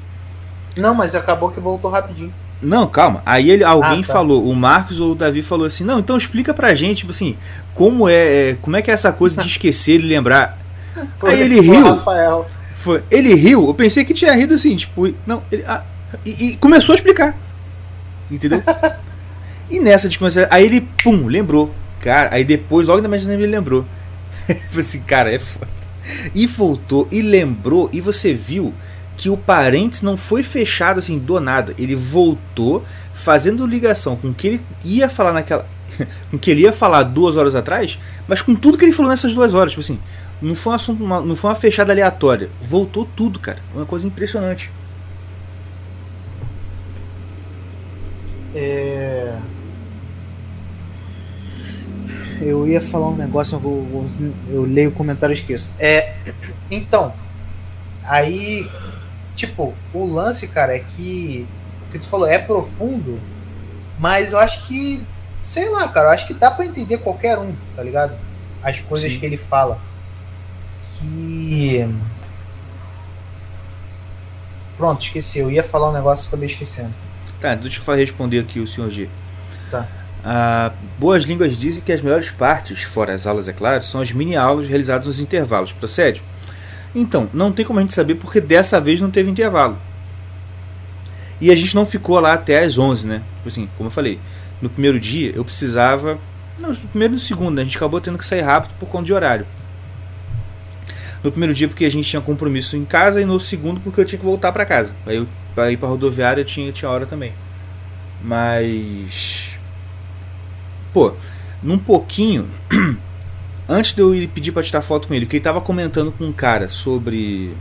Não, mas acabou que voltou rapidinho. Não, calma. Aí ele, alguém Ah, tá. falou, o Marcos ou o Davi falou assim: Não, então explica pra gente, tipo assim, como é, é- como é que é essa coisa de <laughs> esquecer e lembrar. Aí ele foi o riu. Rafael. Foi, ele riu, eu pensei que tinha rido assim, tipo, não, ele, ah, e, e começou a explicar. Entendeu? <laughs> e nessa de começar, aí ele, pum, lembrou. Cara, aí depois, logo na mesma ele lembrou. <laughs> Assim, cara, é foda. E voltou, e lembrou, e você viu que o parênteses não foi fechado assim do nada. Ele voltou fazendo ligação com o que ele ia falar naquela. <laughs> com o que ele ia falar duas horas atrás, mas com tudo que ele falou nessas duas horas. Tipo assim, não foi um assunto, uma, não foi uma fechada aleatória. Voltou tudo, cara. Uma coisa impressionante. É... Eu ia falar um negócio, eu, eu, eu leio o comentário e esqueço. É, então, aí, tipo, o lance, cara, é que o que tu falou é profundo, mas eu acho que, sei lá, cara, eu acho que dá para entender qualquer um, tá ligado? As coisas Sim. que ele fala. Que. Pronto, esqueci. Eu ia falar um negócio e acabei esquecendo. Tá, deixa eu responder aqui o senhor G. Tá. Ah, boas línguas dizem que as melhores partes, fora as aulas, é claro, são as mini-aulas realizadas nos intervalos. Procede? Então, não tem como a gente saber porque dessa vez não teve intervalo. E a gente não ficou lá até as 11, né? Tipo assim, como eu falei, no primeiro dia eu precisava. Não, no primeiro e no segundo, né? A gente acabou tendo que sair rápido por conta de horário. No primeiro dia porque a gente tinha compromisso em casa e no segundo porque eu tinha que voltar para casa. Aí eu, pra ir pra rodoviária eu tinha, tinha hora também. Mas pô, num pouquinho, <clears throat> antes de eu ir pedir para tirar foto com ele, que ele tava comentando com um cara sobre.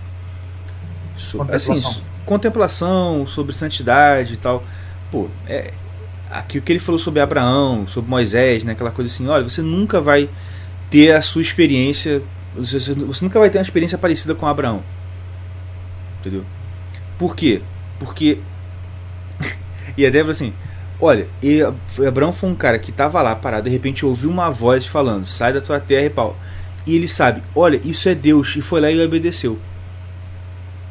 sobre assim, contemplação. Assim, contemplação, sobre santidade e tal. Pô, é. Aqui o que ele falou sobre Abraão, sobre Moisés, né? Aquela coisa assim, olha, você nunca vai ter a sua experiência. Você, você nunca vai ter uma experiência parecida com Abraão. Entendeu? Por quê? Porque. <laughs> e a Débora assim, Olha, e Abraão foi um cara que estava lá parado, de repente ouviu uma voz falando: sai da tua terra e pau. E ele sabe: olha, isso é Deus, e foi lá e obedeceu.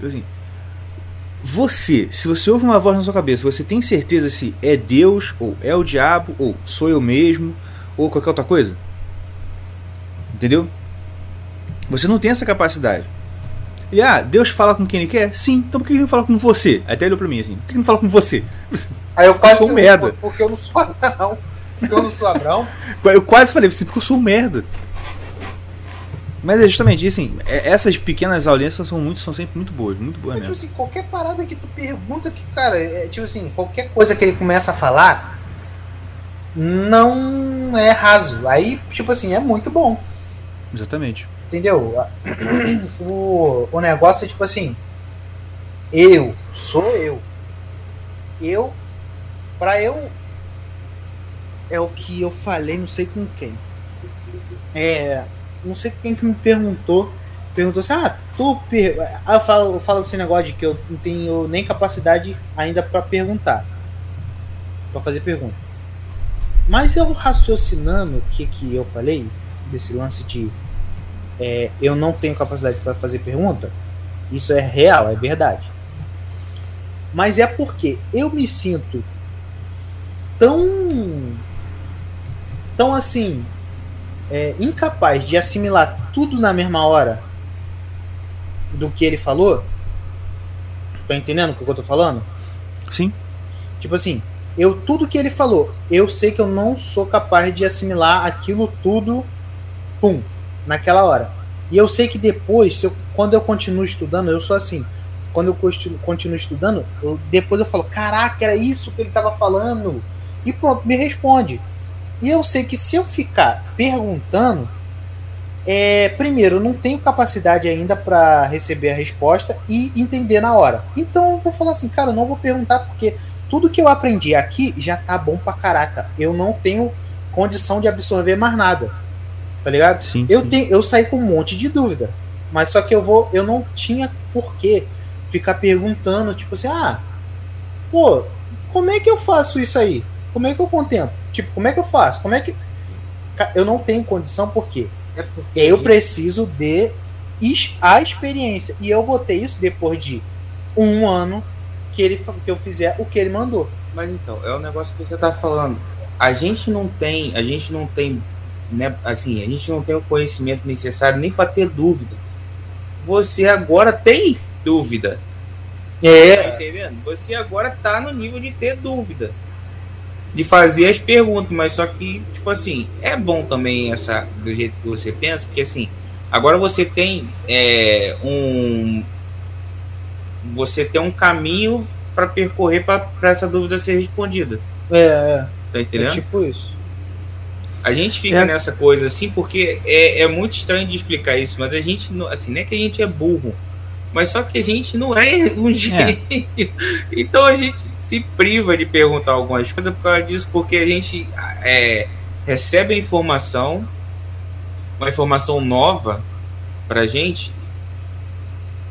Assim, você, se você ouve uma voz na sua cabeça, você tem certeza se é Deus, ou é o diabo, ou sou eu mesmo, ou qualquer outra coisa? Entendeu? Você não tem essa capacidade. Ele, ah, Deus fala com quem ele quer? Sim, então por que ele não fala com você? Até olhou pra mim assim, por que ele não fala com você? <laughs> Aí eu quase eu sou um merda. Porque eu não sou Abraão. Porque eu não sou Abraão. <laughs> eu quase falei assim, porque eu sou um merda. Mas é justamente assim, é, essas pequenas aulinhas são muito, são sempre muito boas, muito boas Mas, mesmo. Tipo assim, qualquer parada que tu pergunta que, cara, é tipo assim, qualquer coisa que ele começa a falar não é raso. Aí, tipo assim, é muito bom. Exatamente. Entendeu? <clears throat> O, o negócio é tipo assim, eu sou eu eu para eu é o que eu falei, não sei com quem. É, não sei quem que me perguntou, perguntou assim: "Ah, tu per... eu falo, eu falo esse negócio de que eu não tenho nem capacidade ainda para perguntar, para fazer pergunta. Mas eu raciocinando o que que eu falei desse lance de é, eu não tenho capacidade para fazer pergunta, isso é real, é verdade mas é porque eu me sinto tão tão assim é, incapaz de assimilar tudo na mesma hora do que ele falou. Tá entendendo o que eu tô falando? Sim. Tipo assim, eu tudo que ele falou, eu sei que eu não sou capaz de assimilar aquilo tudo, pum, naquela hora. E eu sei que depois, eu, quando eu continuo estudando, eu sou assim quando eu continuo estudando, eu, depois eu falo, caraca, era isso que ele estava falando. E pronto, me responde. E eu sei que se eu ficar perguntando, é, primeiro, eu não tenho capacidade ainda para receber a resposta e entender na hora. Então eu vou falar assim, cara, eu não vou perguntar porque tudo que eu aprendi aqui já tá bom pra caraca. Eu não tenho condição de absorver mais nada. Tá ligado? Sim, eu, sim. Tenho, eu saí com um monte de dúvida. Mas só que eu vou. Eu não tinha porquê ficar perguntando, tipo assim, ah, pô, como é que eu faço isso aí? Como é que eu contemplo? Tipo, como é que eu faço? Como é que. Eu não tenho condição, por quê? É porque eu preciso de a experiência. E eu vou ter isso depois de um ano que, ele, que eu fizer o que ele mandou. Mas então, é o negócio que você tá falando. A gente não tem, a gente não tem, né, assim, a gente não tem o conhecimento necessário nem para ter dúvida. Você agora tem dúvida. É. Tá entendendo? Você agora tá no nível de ter dúvida. De fazer as perguntas, mas só que, tipo assim, é bom também essa, do jeito que você pensa, porque assim, agora você tem é, um. você tem um caminho para percorrer para essa dúvida ser respondida. É, é. Tá entendendo? É tipo isso. A gente fica É. nessa coisa assim porque é, é muito estranho de explicar isso, mas a gente não, assim, não é que a gente é burro, mas só que a gente não é um <laughs> gênio. Então a gente se priva de perguntar algumas coisas por causa disso, porque a gente é, recebe a informação, uma informação nova pra gente,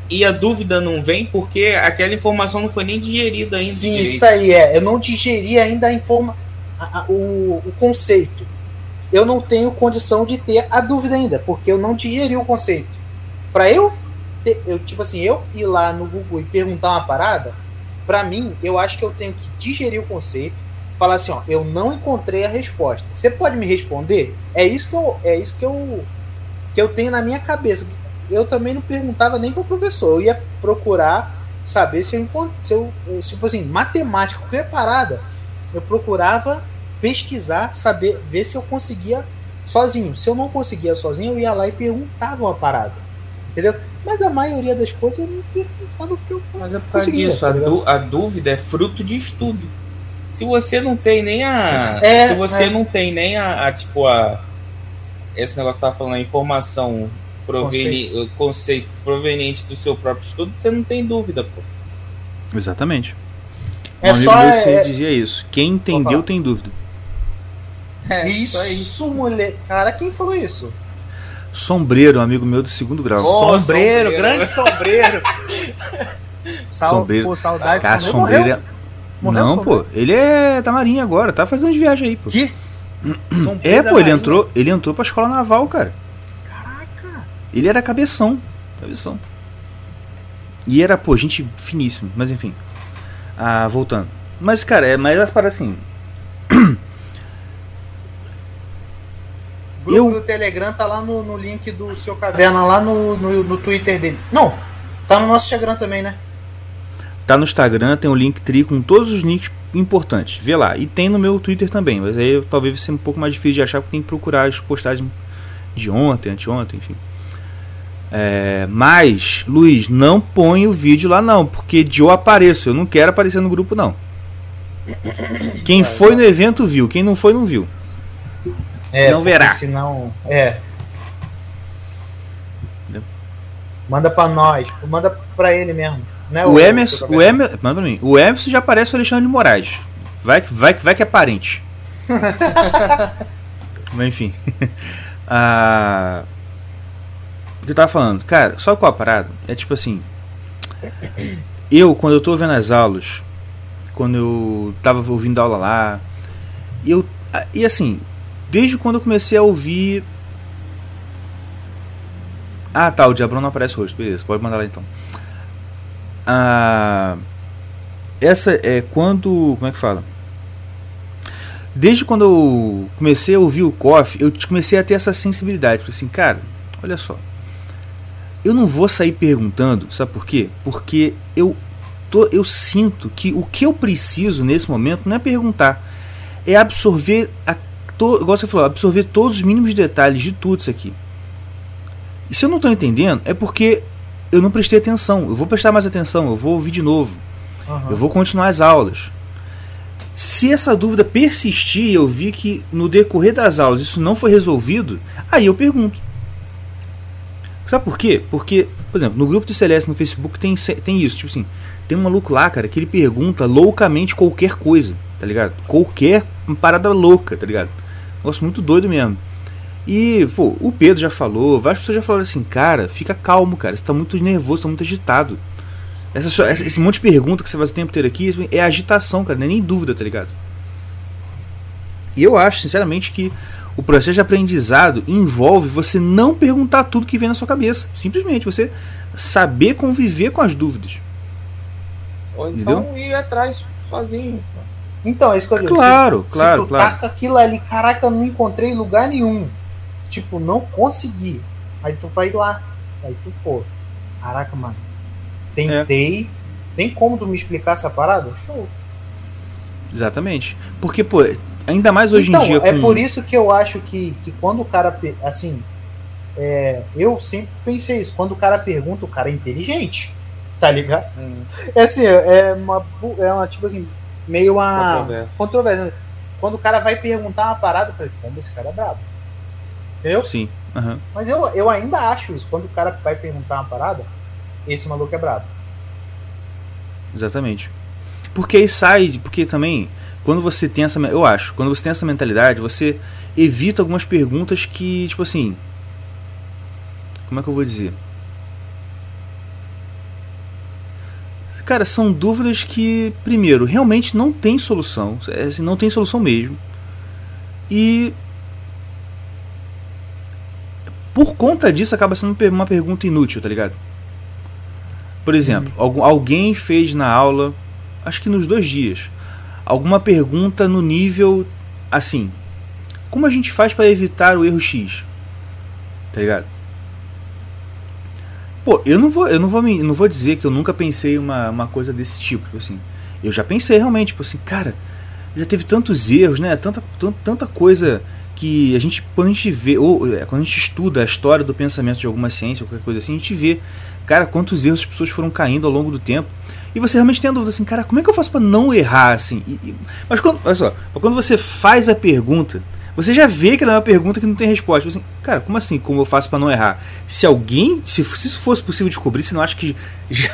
e a dúvida não vem porque aquela informação não foi nem digerida ainda. Sim, direito. isso aí é. Eu não digeri ainda a informa a- a- o, o conceito. Eu não tenho condição de ter a dúvida ainda, porque eu não digeri o conceito. Para eu, eu tipo assim, eu ir lá no Google e perguntar uma parada, para mim, eu acho que eu tenho que digerir o conceito, falar assim, ó, eu não encontrei a resposta. Você pode me responder? É isso que eu, é isso que eu que eu tenho na minha cabeça. Eu também não perguntava nem para o professor, eu ia procurar saber se eu encontrei, se eu, tipo assim, matemática, qualquer parada, eu procurava pesquisar, saber, ver se eu conseguia sozinho. Se eu não conseguia sozinho, eu ia lá e perguntava uma parada. Entendeu? Mas a maioria das coisas eu não perguntava porque eu Mas é por causa conseguia, disso, tá a, dúvida é fruto de estudo. Se você não tem nem a. É, se você é. não tem nem a, a, tipo, a. Esse negócio que tava falando, a informação proveni, o conceito proveniente do seu próprio estudo, você não tem dúvida, pô. Exatamente. Um É amigo só meu é- dizia isso. Quem entendeu tem dúvida. É, Isso, isso. mulher. Cara, quem falou isso? Sombreiro, um amigo meu do segundo grau. Oh, sombreiro, sombreiro. grande sombreiro. Sal, Sombreiro. Pô, saudade Cara, sombreiro. sombreiro Morreu. é... Morreu Não, Sombreiro? pô, ele é da Marinha agora, tá fazendo de viagem aí, pô. Que? <clears throat> Sombreiro É, pô, ele entrou, ele entrou pra escola naval, cara. Caraca. Ele era cabeção. Cabeção. E era, pô, gente finíssima, mas enfim. Ah, voltando. Mas, cara, é mais para assim. <clears throat> O grupo Eu- do Telegram tá lá no, no link do seu caverna, lá no, no, no Twitter dele. Não, tá no nosso Instagram também, né? Tá no Instagram, tem o link tri com todos os links importantes. Vê lá. E tem no meu Twitter também, mas aí talvez seja um pouco mais difícil de achar porque tem que procurar as postagens de ontem, anteontem, enfim. É, mas, Luiz, não põe o vídeo lá não, porque de eu apareço, eu não quero aparecer no grupo não. Quem foi no evento viu, quem não foi não viu. É, Não verá. Senão, é. Entendeu? Manda pra nós, manda pra ele mesmo. Né, O Emerson, seu o? Emerson, manda pra mim. O Emerson já parece o Alexandre de Moraes. Vai que vai, que vai que é parente. <laughs> Mas enfim. <laughs> ah, o que eu tava falando? Cara, só qual a parada? É tipo assim. Eu, quando eu tô vendo as aulas, quando eu tava ouvindo aula lá, eu. E assim, desde quando eu comecei a ouvir. Ah tá, o Diabrão não aparece hoje, beleza, pode mandar lá então. Ah, essa é quando. Como é que fala? Desde quando eu comecei a ouvir o Coffee, eu comecei a ter essa sensibilidade. Falei assim, cara, olha só. Eu não vou sair perguntando, sabe por quê? Porque eu, tô, eu sinto que o que eu preciso nesse momento não é perguntar, é absorver, a, to, igual você falou, absorver todos os mínimos detalhes de tudo isso aqui. E se eu não estou entendendo, é porque eu não prestei atenção. Eu vou prestar mais atenção, eu vou ouvir de novo. Aham. Eu vou continuar as aulas. Se essa dúvida persistir e eu vi que no decorrer das aulas isso não foi resolvido, aí eu pergunto. Sabe por quê? Porque, por exemplo, no grupo do Celeste no Facebook tem, tem isso, tipo assim, tem um maluco lá, cara, que ele pergunta loucamente qualquer coisa, tá ligado? Qualquer parada louca, tá ligado? Negócio muito doido mesmo. E, pô, o Pedro já falou, várias pessoas já falaram assim, cara, fica calmo, cara, você tá muito nervoso, tá muito agitado. Essa, esse monte de pergunta que você faz o tempo inteiro aqui é agitação, cara, não é nem dúvida, tá ligado? E eu acho, sinceramente, que o processo de aprendizado envolve você não perguntar tudo que vem na sua cabeça. Simplesmente você saber conviver com as dúvidas. Ou então ir atrás sozinho. Então, é isso que eu digo. Claro, se, claro, se tu claro. taca aquilo ali, caraca, não encontrei lugar nenhum. Tipo, não consegui. Aí tu vai lá. Aí tu, pô, caraca, mano. Tentei. Tem como tu me explicar essa parada? Show. Exatamente. Porque, pô, ainda mais hoje então, em dia. é com- por isso que eu acho que, que quando o cara. Assim, é, eu sempre pensei isso. Quando o cara pergunta, o cara é inteligente. tá ligado? Hum. É assim, é uma, é uma, tipo assim, meio uma controvérsia. Quando o cara vai perguntar uma parada, eu falei, como esse cara é brabo. Entendeu? Sim. Uhum. Mas eu, eu ainda acho isso. Quando o cara vai perguntar uma parada, esse maluco é brabo. Exatamente. Porque aí sai, porque também, quando você tem essa. Eu acho, quando você tem essa mentalidade, você evita algumas perguntas que, tipo assim. Como é que eu vou dizer? Cara, são dúvidas que, primeiro, realmente não tem solução. É, assim, não tem solução mesmo. E. Por conta disso, acaba sendo uma pergunta inútil, tá ligado? Por exemplo, uhum. alguém fez na aula, acho que nos dois dias, alguma pergunta no nível assim: Como a gente faz para evitar o erro X? Tá ligado? Pô, eu não vou, eu não vou, me, não vou dizer que eu nunca pensei uma, uma coisa desse tipo, tipo, assim. Eu já pensei realmente, tipo assim, cara, já teve tantos erros, né? Tanta, tanta, tanta coisa que a gente, quando a gente vê, ou é, quando a gente estuda a história do pensamento de alguma ciência ou qualquer coisa assim, a gente vê, cara, quantos erros as pessoas foram caindo ao longo do tempo. E você realmente tem a dúvida assim, cara, como é que eu faço para não errar assim? E, e, mas quando, olha só, quando você faz a pergunta, você já vê que ela é uma pergunta que não tem resposta. Assim, cara, como assim? Como eu faço para não errar? Se alguém, se, se isso fosse possível descobrir, você não acha que <laughs> já,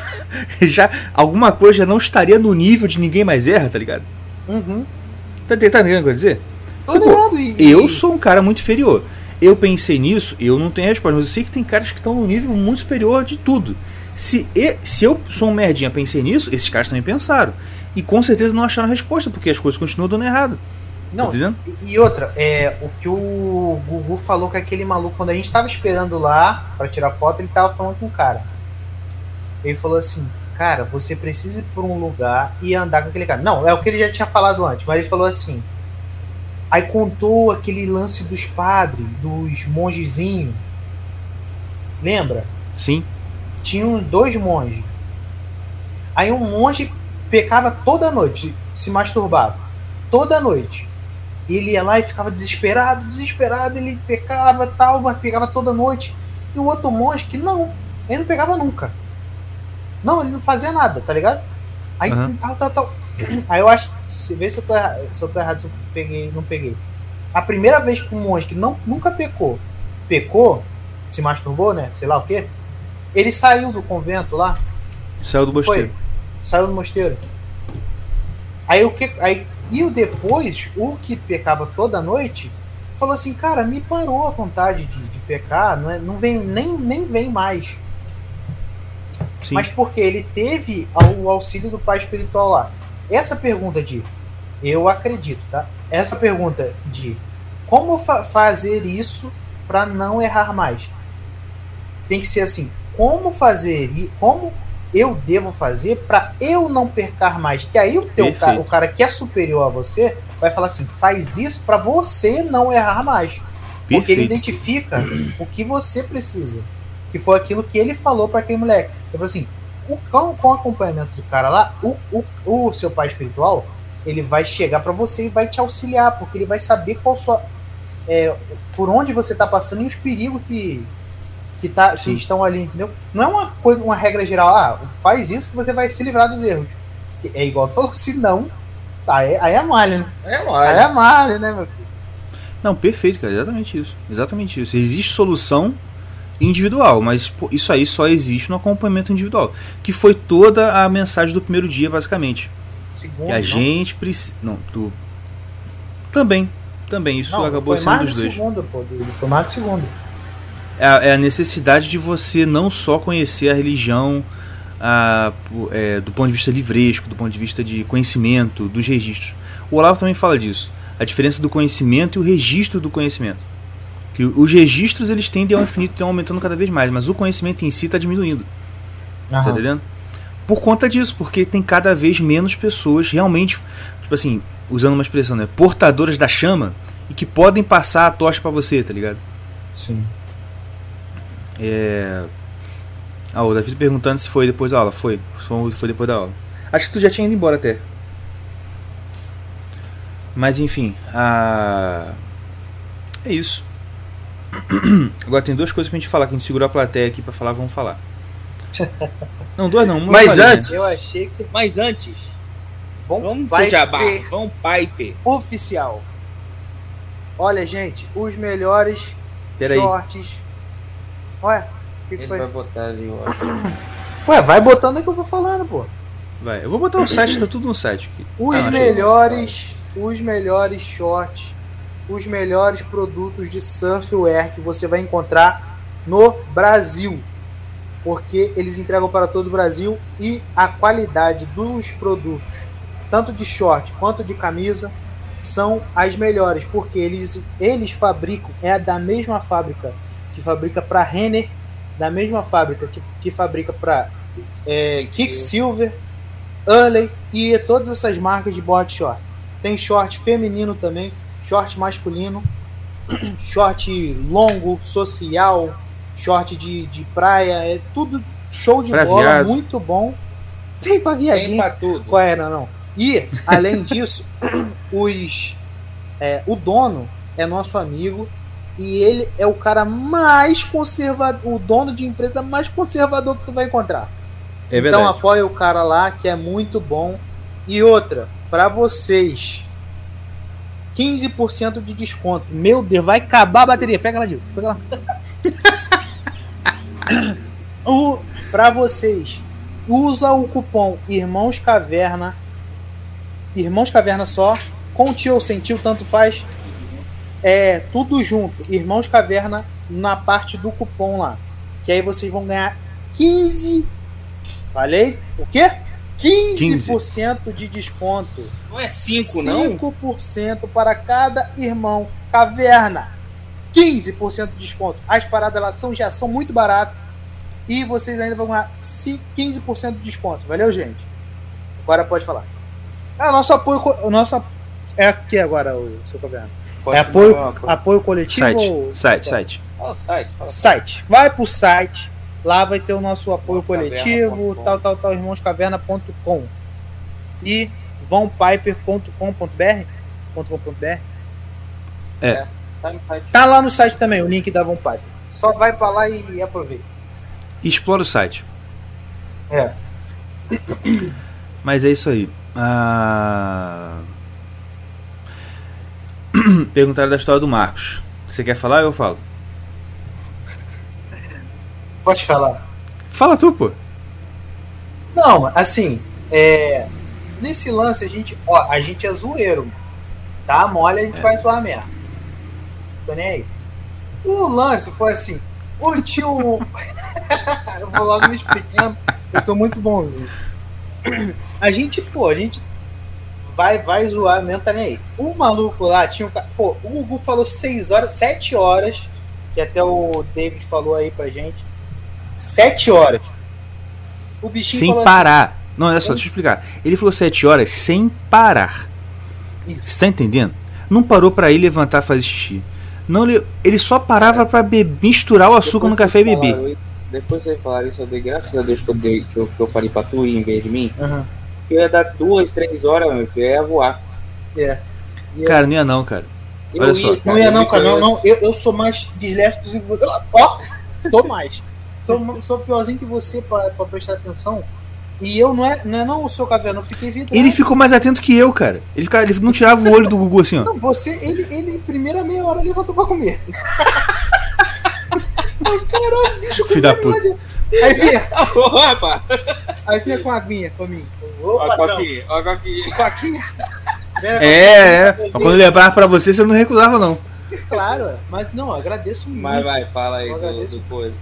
já alguma coisa já não estaria no nível de ninguém mais erra, tá ligado? Uhum. Tá, tá entendendo o que eu quero dizer? Tô e... Eu sou um cara muito inferior. Eu pensei nisso, eu não tenho resposta, mas eu sei que tem caras que estão no nível muito superior de tudo. Se, se eu sou um merdinha pensei nisso, esses caras também pensaram. E com certeza não acharam a resposta, porque as coisas continuam dando errado. Não, tá e outra, é, o que o Gugu falou com aquele maluco, quando a gente tava esperando lá para tirar foto, ele tava falando com o cara. Ele falou assim, cara, você precisa ir por um lugar e andar com aquele cara. Não, é o que ele já tinha falado antes, mas ele falou assim. Aí contou aquele lance dos padres, dos mongezinhos. Lembra? Sim. Tinham dois monges. Aí um monge pecava toda noite, se masturbava. Toda noite. E ele ia lá e ficava desesperado, desesperado, ele pecava tal, mas pegava toda noite. E o outro monge que não, ele não pegava nunca. Não, ele não fazia nada, tá ligado? Aí uhum. tal, tal, tal. Aí eu acho que, se vê se eu tô, se eu tô errado, se eu peguei, não peguei. A primeira vez que um monge que não, nunca pecou, pecou, se masturbou, né? Sei lá o quê. Ele saiu do convento lá. Saiu do mosteiro. Foi, saiu do mosteiro. Aí o que. Aí, e o depois, o que pecava toda noite, falou assim, cara, me parou a vontade de, de pecar, não, é, não vem, nem, nem vem mais. Sim. Mas porque ele teve o auxílio do pai espiritual lá. Essa pergunta de eu acredito, tá? Essa pergunta de como fa fazer isso para não errar mais? Tem que ser assim, como fazer e como eu devo fazer para eu não percar mais? Que aí o teu cara, o cara que é superior a você vai falar assim, faz isso para você não errar mais. Perfeito. Porque ele identifica o que você precisa. Que foi aquilo que ele falou para aquele moleque. Ele falou assim: o, com, com o acompanhamento do cara lá, o, o, o seu pai espiritual, ele vai chegar para você e vai te auxiliar, porque ele vai saber qual sua. É, por onde você tá passando e os perigos que, que, tá, que estão ali, entendeu? Não é uma coisa, uma regra geral, ah, faz isso que você vai se livrar dos erros. É igual tu falou, <laughs> se não, aí, aí é malha, né? É malha. Aí é malha, né, meu filho? Não, perfeito, cara, exatamente isso. Exatamente isso. Existe solução individual, mas pô, isso aí só existe no acompanhamento individual, que foi toda a mensagem do primeiro dia, basicamente. Segundo, que a não? gente precisa. Não, do. Também, também, isso não, acabou sendo dos dois. Segundo, pô, foi mais do segundo. É, é, a necessidade de você não só conhecer a religião a, é, do ponto de vista livresco, do ponto de vista de conhecimento, dos registros. O Olavo também fala disso. A diferença do conhecimento e o registro do conhecimento. Que os registros eles tendem ao infinito, estão aumentando cada vez mais, mas o conhecimento em si está diminuindo. Uhum. Tá entendendo? Por conta disso, porque tem cada vez menos pessoas realmente, tipo assim, usando uma expressão, né, portadoras da chama e que podem passar a tocha para você, tá ligado? Sim. É... Ah, o David perguntando se foi depois da aula. Foi, foi depois da aula. Acho que tu já tinha ido embora até. Mas enfim, a... é isso. <coughs> Agora tem duas coisas pra gente falar, que a gente segurou a plateia aqui pra falar, vamos falar. <laughs> Não, dois não. uma Mas falei, antes- né? Eu achei que. Mas antes, Vamos, vamos vai pro Jabá. ter Vamos Piper. oficial. Olha, gente, os melhores Peraí. shorts. Ué, o que, que Ele foi? vai botar ali, ó. Ué, vai botando aí que eu vou falando, pô. Vai, eu vou botar o site, tá tudo no site aqui. Os Ah, melhores, os melhores shorts, os melhores produtos de surfwear que você vai encontrar no Brasil. Porque eles entregam para todo o Brasil e a qualidade dos produtos, tanto de short quanto de camisa, são as melhores, porque eles, eles fabricam, é da mesma fábrica que fabrica para Renner, da mesma fábrica que, que fabrica para é, Kicksilver, Hurley e todas essas marcas de board short. Tem short feminino também, short masculino, <clears throat> short longo, social, short de, de praia, é tudo show de Pra bola, viado. muito bom. Vem pra Tem viadinho. pra tudo. Qual é, não, não. E, além disso, <clears throat> os, é, o dono é nosso amigo e ele é o cara mais conservador, o dono de empresa mais conservador que tu vai encontrar. É Então apoia o cara lá, que é muito bom. E outra, pra vocês, 15% de desconto. Meu Deus, vai acabar a bateria. Pega lá, Dil. Pega lá. <laughs> o, pra vocês, usa o cupom Irmãos Caverna. Irmãos Caverna só. Com tio ou sem tio, tanto faz. É tudo junto. Irmãos Caverna na parte do cupom lá. Que aí vocês vão ganhar 15 Falei? O quê? 15% de desconto. Não é 5, não? 5% para cada irmão. Caverna. 15% de desconto. As paradas elas são, já são muito baratas. E vocês ainda vão ganhar ci- 15% de desconto. Valeu, gente? Agora pode falar. Ah, nosso apoio. nosso, é aqui agora, o seu Caverna. Pode é apoio, apoio coletivo Site, ou. site, site. Fala o site, fala. site. Vai pro site, lá vai ter o nosso apoio coletivo, tal, tal, tal, irmãoscaverna.com e vãopiper.com.br .com.br Tá no site. Tá lá no site também o link da Von Piper. Só vai pra lá e, e aproveita. Explora o site. É. Mas é isso aí. Ah... <clears throat> Perguntaram da história do Marcos. Você quer falar ou eu falo? Pode falar. Fala tu, pô. Não, assim, é, nesse lance a gente, ó, a gente é zoeiro, tá? Mole a gente vai zoar mesmo. Tô nem aí. O lance foi assim, o tio, <laughs> <laughs> eu vou logo me explicando, eu sou muito bonzinho. A gente, pô, a gente vai, vai zoar mesmo, tá nem aí. O maluco lá tinha um, pô, o Gugu falou 6 horas, 7 horas, que até o David falou aí pra gente, 7 horas. O bichinho Sem parar. Não, olha só, deixa eu explicar. Ele falou 7 horas sem parar. assim, isso. Você tá entendendo? Não parou pra ir levantar fazer xixi. Não, ele, ele só parava pra beber, misturar o açúcar no café e beber. Depois vocês falaram isso, eu dei graças a Deus que eu, dei, que eu, que eu falei pra tu ir em vez de mim. Aham. Que eu ia dar duas, três horas, meu filho, eu ia voar. É. Cara, não ia não, cara. Eu Olha só. Não ia não, cara. Não, não. Eu, eu sou mais disléxico que você. Ó, sou mais. Sou, sou piorzinho que você pra, pra prestar atenção. E eu não é não, é não o seu caverna, eu fiquei vidrado. Ele ficou mais atento que eu, cara. Ele, ele não tirava o olho do Gugu assim, ó. Não, você, ele, ele, primeira meia hora, levantou pra comer. <laughs> Caralho, bicho, Filho da comendo mais. Aí vinha, Opa! aí vinha com a aguinha pra mim. Ô, Ó, patrão, aqui, ó, a. Vera, É, é. a Mas quando ele lembrava pra você, você não recusava, não. Claro, mas não, agradeço muito. Mas vai, fala aí do, do coisa.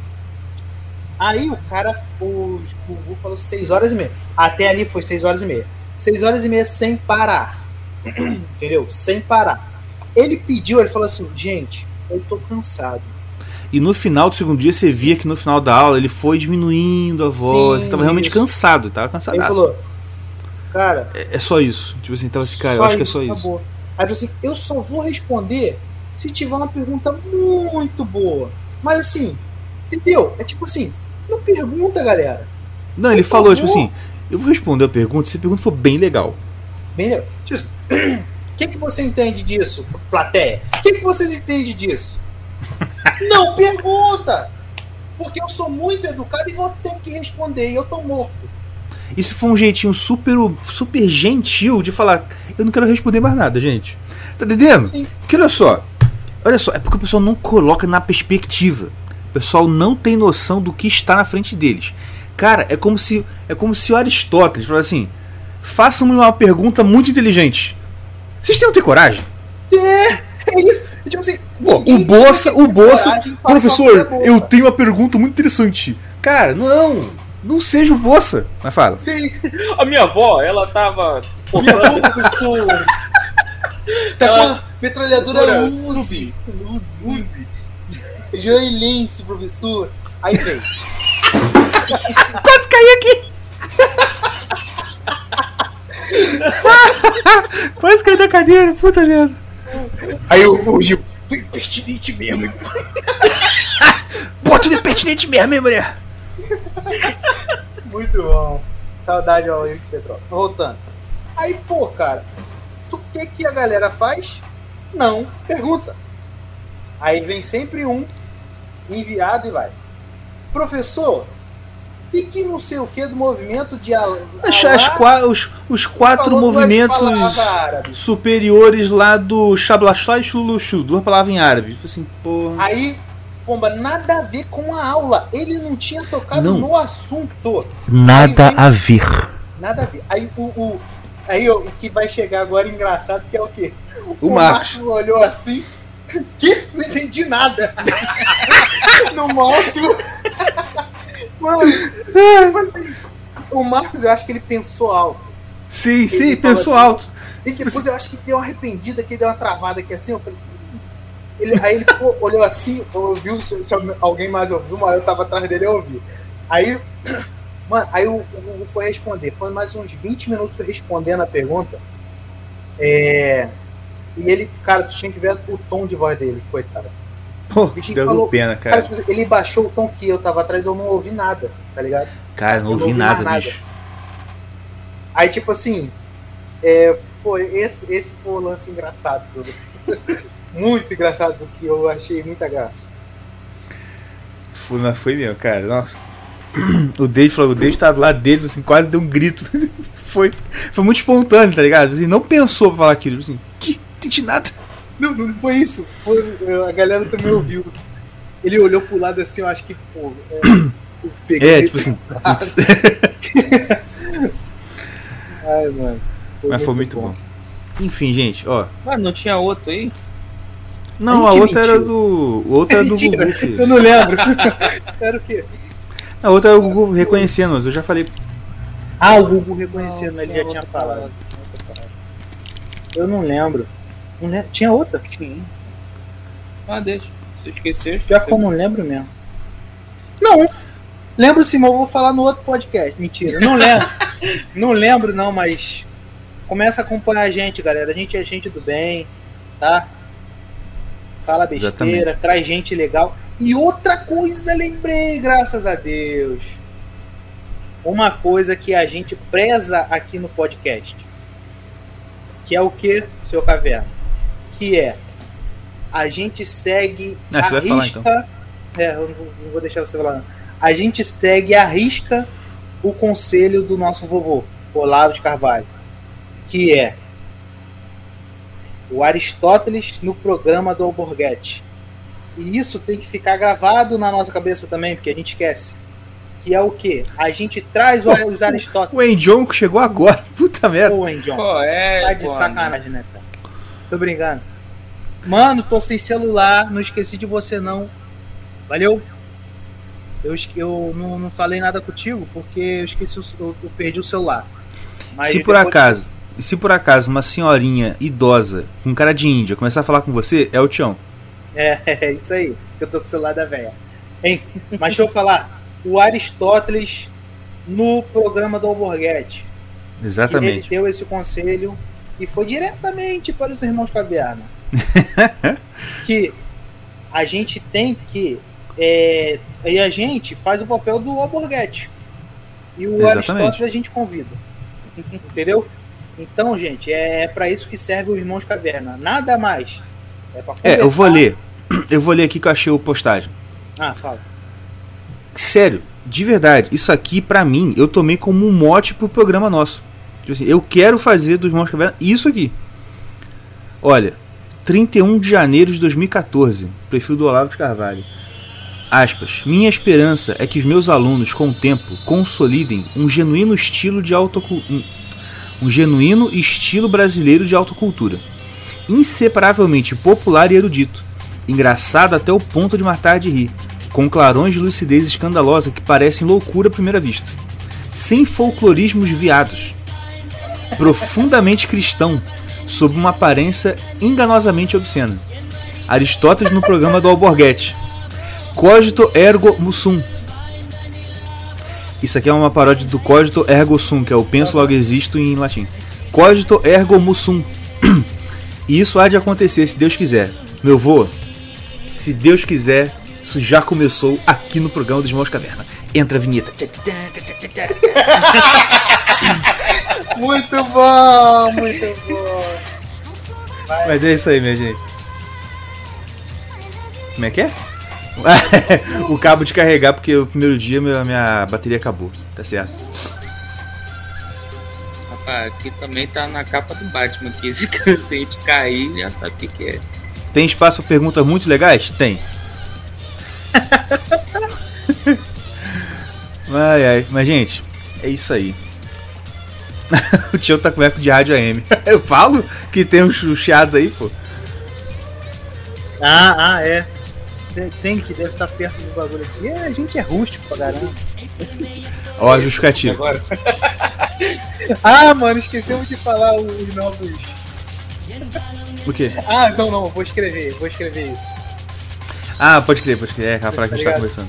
Aí o cara, o Gugu falou 6 horas e meia. Até ali foi 6 horas e meia. 6 horas e meia sem parar. <clears throat> Entendeu? Sem parar. Ele pediu, ele falou assim: gente, eu tô cansado. E no final do segundo dia, você via que no final da aula ele foi diminuindo a voz. Sim, tava realmente isso. cansado, tava Aí ele falou: cara, É, é só isso. Tipo assim, tava assim, cara, eu acho que é isso, só isso. acabou. Aí ele falou assim: eu só vou responder se tiver uma pergunta muito boa. Mas assim, entendeu? É tipo assim: não pergunta, galera. Não, ele Por falou, favor. tipo assim, eu vou responder a pergunta se a pergunta for bem legal. Bem legal. Tipo assim, <clears throat> o que, que você entende disso, plateia? O que, que vocês entendem disso? Não pergunta! porque eu sou muito educado e vou ter que responder, e eu tô morto. Se for um jeitinho super, super gentil de falar, eu não quero responder mais nada, gente. Tá entendendo? Sim. Porque olha só, olha só, é porque o pessoal não coloca na perspectiva. O pessoal não tem noção do que está na frente deles. Cara, é como se é como se o Aristóteles falasse assim: façam-me uma pergunta muito inteligente. Vocês têm que ter coragem? É, é isso. Tipo assim, Pô, o Bolsa, tem o uma professor, eu tenho uma pergunta muito interessante. Cara, não, não seja o Bolsa. Mas fala. Sim, A minha avó, ela tava. minha boa, professor. Tá com Ela- a metralhadora Uzi. Uzi, Uzi. Israelense, professor. Aí vem. <laughs> Quase caí aqui. <laughs> Quase caí da cadeira, puta merda. Aí o, o Gil. "Tu é Pertinente mesmo, hein?" Pô, tudo é pertinente mesmo, hein, mulher? Muito bom. Saudade ao Henrique Petrol. Voltando. Aí, pô, cara, o que que a galera faz? Não pergunta. Aí vem sempre um enviado e vai. Professor, e que não sei o que do movimento de Al As, Alá as qua- os, os quatro movimentos superiores lá do Shablashá e duas palavras em árabe. Assim, porra. Aí, pomba, nada a ver com a aula. Ele não tinha tocado Não. no assunto. Nada vem- a ver. Nada a ver. Aí o, o, aí, o que vai chegar agora engraçado que é o quê? O Marcos. olhou assim. Que? Não entendi nada. <laughs> no moto. Mano, <laughs> assim, o Marcos, eu acho que ele pensou alto. Sim, sim, Ele pensou falou alto. E depois eu acho que deu uma arrependida, que ele deu uma travada aqui assim. Eu falei. Ele, aí ele pô, <laughs> olhou assim, ouviu se, se alguém mais ouviu, mas eu tava atrás dele eu ouvi. Aí, <clears throat> mano, aí o, o foi responder. Foi mais uns 20 minutos respondendo a pergunta. É. E ele, cara, tu tinha que ver o tom de voz dele, coitado. Pô, deu falou- pena, Cara, cara. tipo, ele baixou o tom que eu tava atrás, eu não ouvi nada, tá ligado? Cara, não eu não ouvi nada, mais bicho. Aí, tipo assim, é, pô, esse, esse foi o lance engraçado. <laughs> Muito engraçado, que eu achei muita graça. Foi, foi mesmo, cara. Nossa. <clears throat> O Dave falou, o Dave tava do lado dele, assim, quase deu um grito. <laughs> Foi, foi muito espontâneo, tá ligado? Assim, não pensou pra falar aquilo. Assim, que? Não entendi nada. Não, não foi isso. Foi, a galera também ouviu. Ele olhou pro lado assim, eu acho que, pô. É, <coughs> eu peguei É, tipo assim. <laughs> <laughs> Ai, mano. Mas foi muito bom. Enfim, gente, ó. Mano, não tinha outro aí? Não, A a outra era mentiu. do. O outro era <laughs> do Mentira. Gugu. filho. Eu não lembro. Era o quê? A outra era o Gugu reconhecendo, mas eu já falei. Ah, o Google reconhecendo, ele já tinha falado. Eu não lembro. Não lembro. Tinha outra? Tinha. Ah, deixa. Se eu esquecer, eu Pior que eu não lembro mesmo. Não! Lembro sim, mas eu vou falar no outro podcast. Mentira, não lembro. <laughs> não lembro, não, mas. Começa a acompanhar a gente, galera. A gente é gente do bem, tá? Fala besteira, Exatamente. traz gente legal. E outra coisa, lembrei, graças a Deus. Uma coisa que a gente preza aqui no podcast. Que é o que, seu caverna? Que é. A gente segue Ah, a vai falar, risca. É, eu não vou, não vou deixar você falar. não. A gente segue a risca o conselho do nosso vovô, Olavo de Carvalho. Que é o Aristóteles no programa do Alborguete. E isso tem que ficar gravado na nossa cabeça também, porque a gente esquece. Que é o quê? A gente traz o- os Aristóteles. O Enjon que chegou agora. <laughs> Puta merda. Ô, John. Pô, é. Tá de pô, sacanagem, né, cara? Tô brincando. Mano, tô sem celular, não esqueci de você não. Valeu? Eu, eu não, não falei nada contigo porque eu esqueci, o, eu, eu perdi o celular. Mas se por acaso, se por acaso uma senhorinha idosa com cara de índia começar a falar com você, é o Tião. É, <laughs> é isso aí, que eu tô com o celular da velha. Hein? Mas deixa eu falar. O Aristóteles no programa do Alborguete. que Ele Exatamente. deu esse conselho e foi diretamente para os irmãos Caverna. <laughs> que a gente tem que. É, e a gente faz o papel do Alborguete. E o Exatamente. Aristóteles a gente convida. Entendeu? Então, gente, é para isso que serve o Irmãos Caverna. Nada mais. É, É, eu vou ler. <clears throat> Eu vou ler aqui que eu achei o postagem. Ah, fala. sério, de verdade, isso aqui pra mim eu tomei como um mote pro programa nosso. Tipo assim, eu quero fazer dos Irmãos Caverna isso aqui. Olha, 31 de janeiro de 2014, perfil do Olavo de Carvalho. Aspas. Minha esperança é que os meus alunos, com o tempo, consolidem um genuíno estilo de autocultura. Um genuíno estilo brasileiro de autocultura. Inseparavelmente popular e erudito. Engraçado até o ponto de matar de rir. Com clarões de lucidez escandalosa que parecem loucura à primeira vista. Sem folclorismos viados. Profundamente cristão, sob uma aparência enganosamente obscena. Aristóteles no programa do Alborguete. Cogito ergo musum. Isso aqui é uma paródia do cogito ergo sum, que é o penso logo existo em latim. Cogito ergo musum. E isso há de acontecer se Deus quiser. Meu vô, se Deus quiser, isso já começou aqui no programa dos Mãos Caverna. Entra a vinheta. <laughs> Muito bom, muito bom. Mas é isso aí, minha gente. Como é que é? <laughs> o cabo de carregar, porque o primeiro dia minha, minha bateria acabou. Tá certo. Rapaz, aqui também tá na capa do Batman, que se <laughs> a gente cair, já sabe o que, que é. Tem espaço para perguntas muito legais? Tem. Ai, ai. Mas, gente, é isso aí. <laughs> o tio tá com eco de rádio AM. <laughs> Eu falo que tem uns chiados aí, pô. Ah, ah, é. Tem- que deve estar perto do bagulho aqui. É, a gente é rústico pra caramba. Ó, a justificativa. Agora, <laughs> Ah, mano, esquecemos de falar os novos. O quê? Ah, não, não, vou escrever, vou escrever isso. Ah, pode crer, pode crer. É, que a gente tá Obrigado. conversando.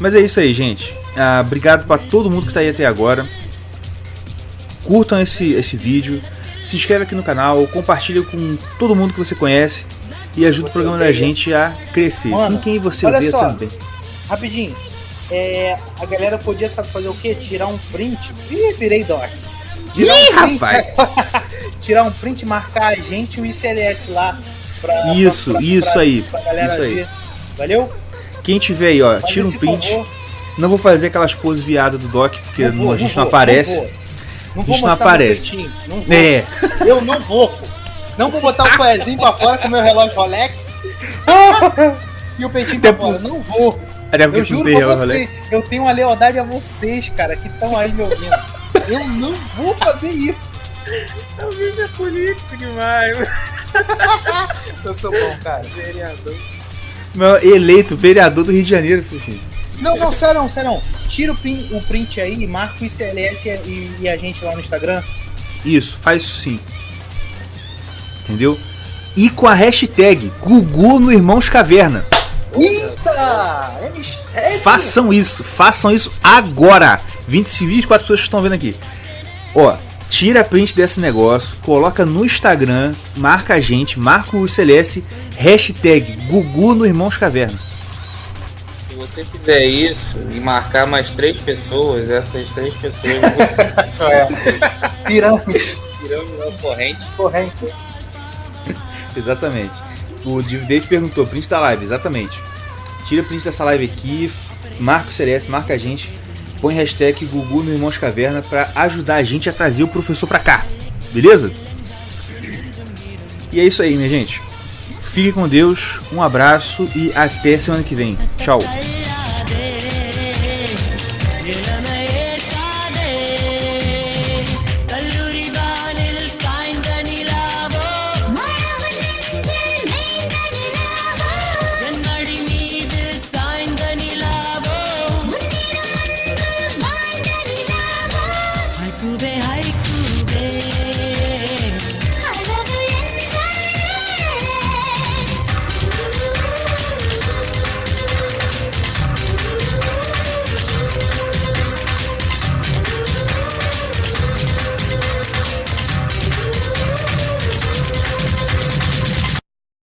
Mas é isso aí, gente. Ah, obrigado pra todo mundo que tá aí até agora. Curtam esse, esse vídeo. Se inscreve aqui no canal. Compartilha com todo mundo que você conhece. E ajuda o programa da odeia. gente a crescer. Mano, com quem você odeia só. também. Rapidinho. É, a galera podia sabe fazer o quê? Tirar um print. Ih, virei doc. Tirar Ih, um print, rapaz! <laughs> tirar um print, marcar a gente e o ICLS lá. Pra, Isso, isso aí, Pra galera isso aí. ver. Valeu? Quem tiver aí, ó, Faz tira um print. favor. Não vou fazer aquelas poses viadas do Doc, porque vou, não- a gente vou, não aparece. Não, vou. Não A vou gente não aparece. Não vou. É, Eu não vou, pô. Não vou botar o coezinho pra fora com o meu relógio Rolex. <laughs> e o peitinho pra Até fora. Não vou. até porque Eu não juro tem pra relógio, vocês. Eu tenho uma lealdade a vocês, cara, que estão aí me ouvindo. Eu não vou fazer isso. <laughs> o vídeo é político demais. <laughs> Eu sou bom, cara. Meu, eleito vereador do Rio de Janeiro, filho. Não, não, sério, sério. Tira o print, o print aí, marca o ICLS e, e- a gente lá no Instagram. Isso, faz isso sim. Entendeu? E com a hashtag Gugu no Irmãos Caverna. Eita! É mistério! Façam isso, façam isso agora. 20, 24 pessoas que estão vendo aqui. Ó, tira a print desse negócio, coloca no Instagram, marca a gente, marca o CLS, hashtag Gugu no Irmãos Caverna. Se você fizer isso e marcar mais três pessoas, essas três pessoas vão <laughs> É. Pirâmide uma corrente. corrente. Exatamente. O Dividend perguntou, print da live, exatamente. Tira print dessa live aqui, marca o CLS, marca a gente, põe hashtag Gugu no Irmãos Caverna pra ajudar a gente a trazer o professor pra cá. Beleza? E é isso aí, minha gente. Fique com Deus, um abraço e até semana que vem. Tchau.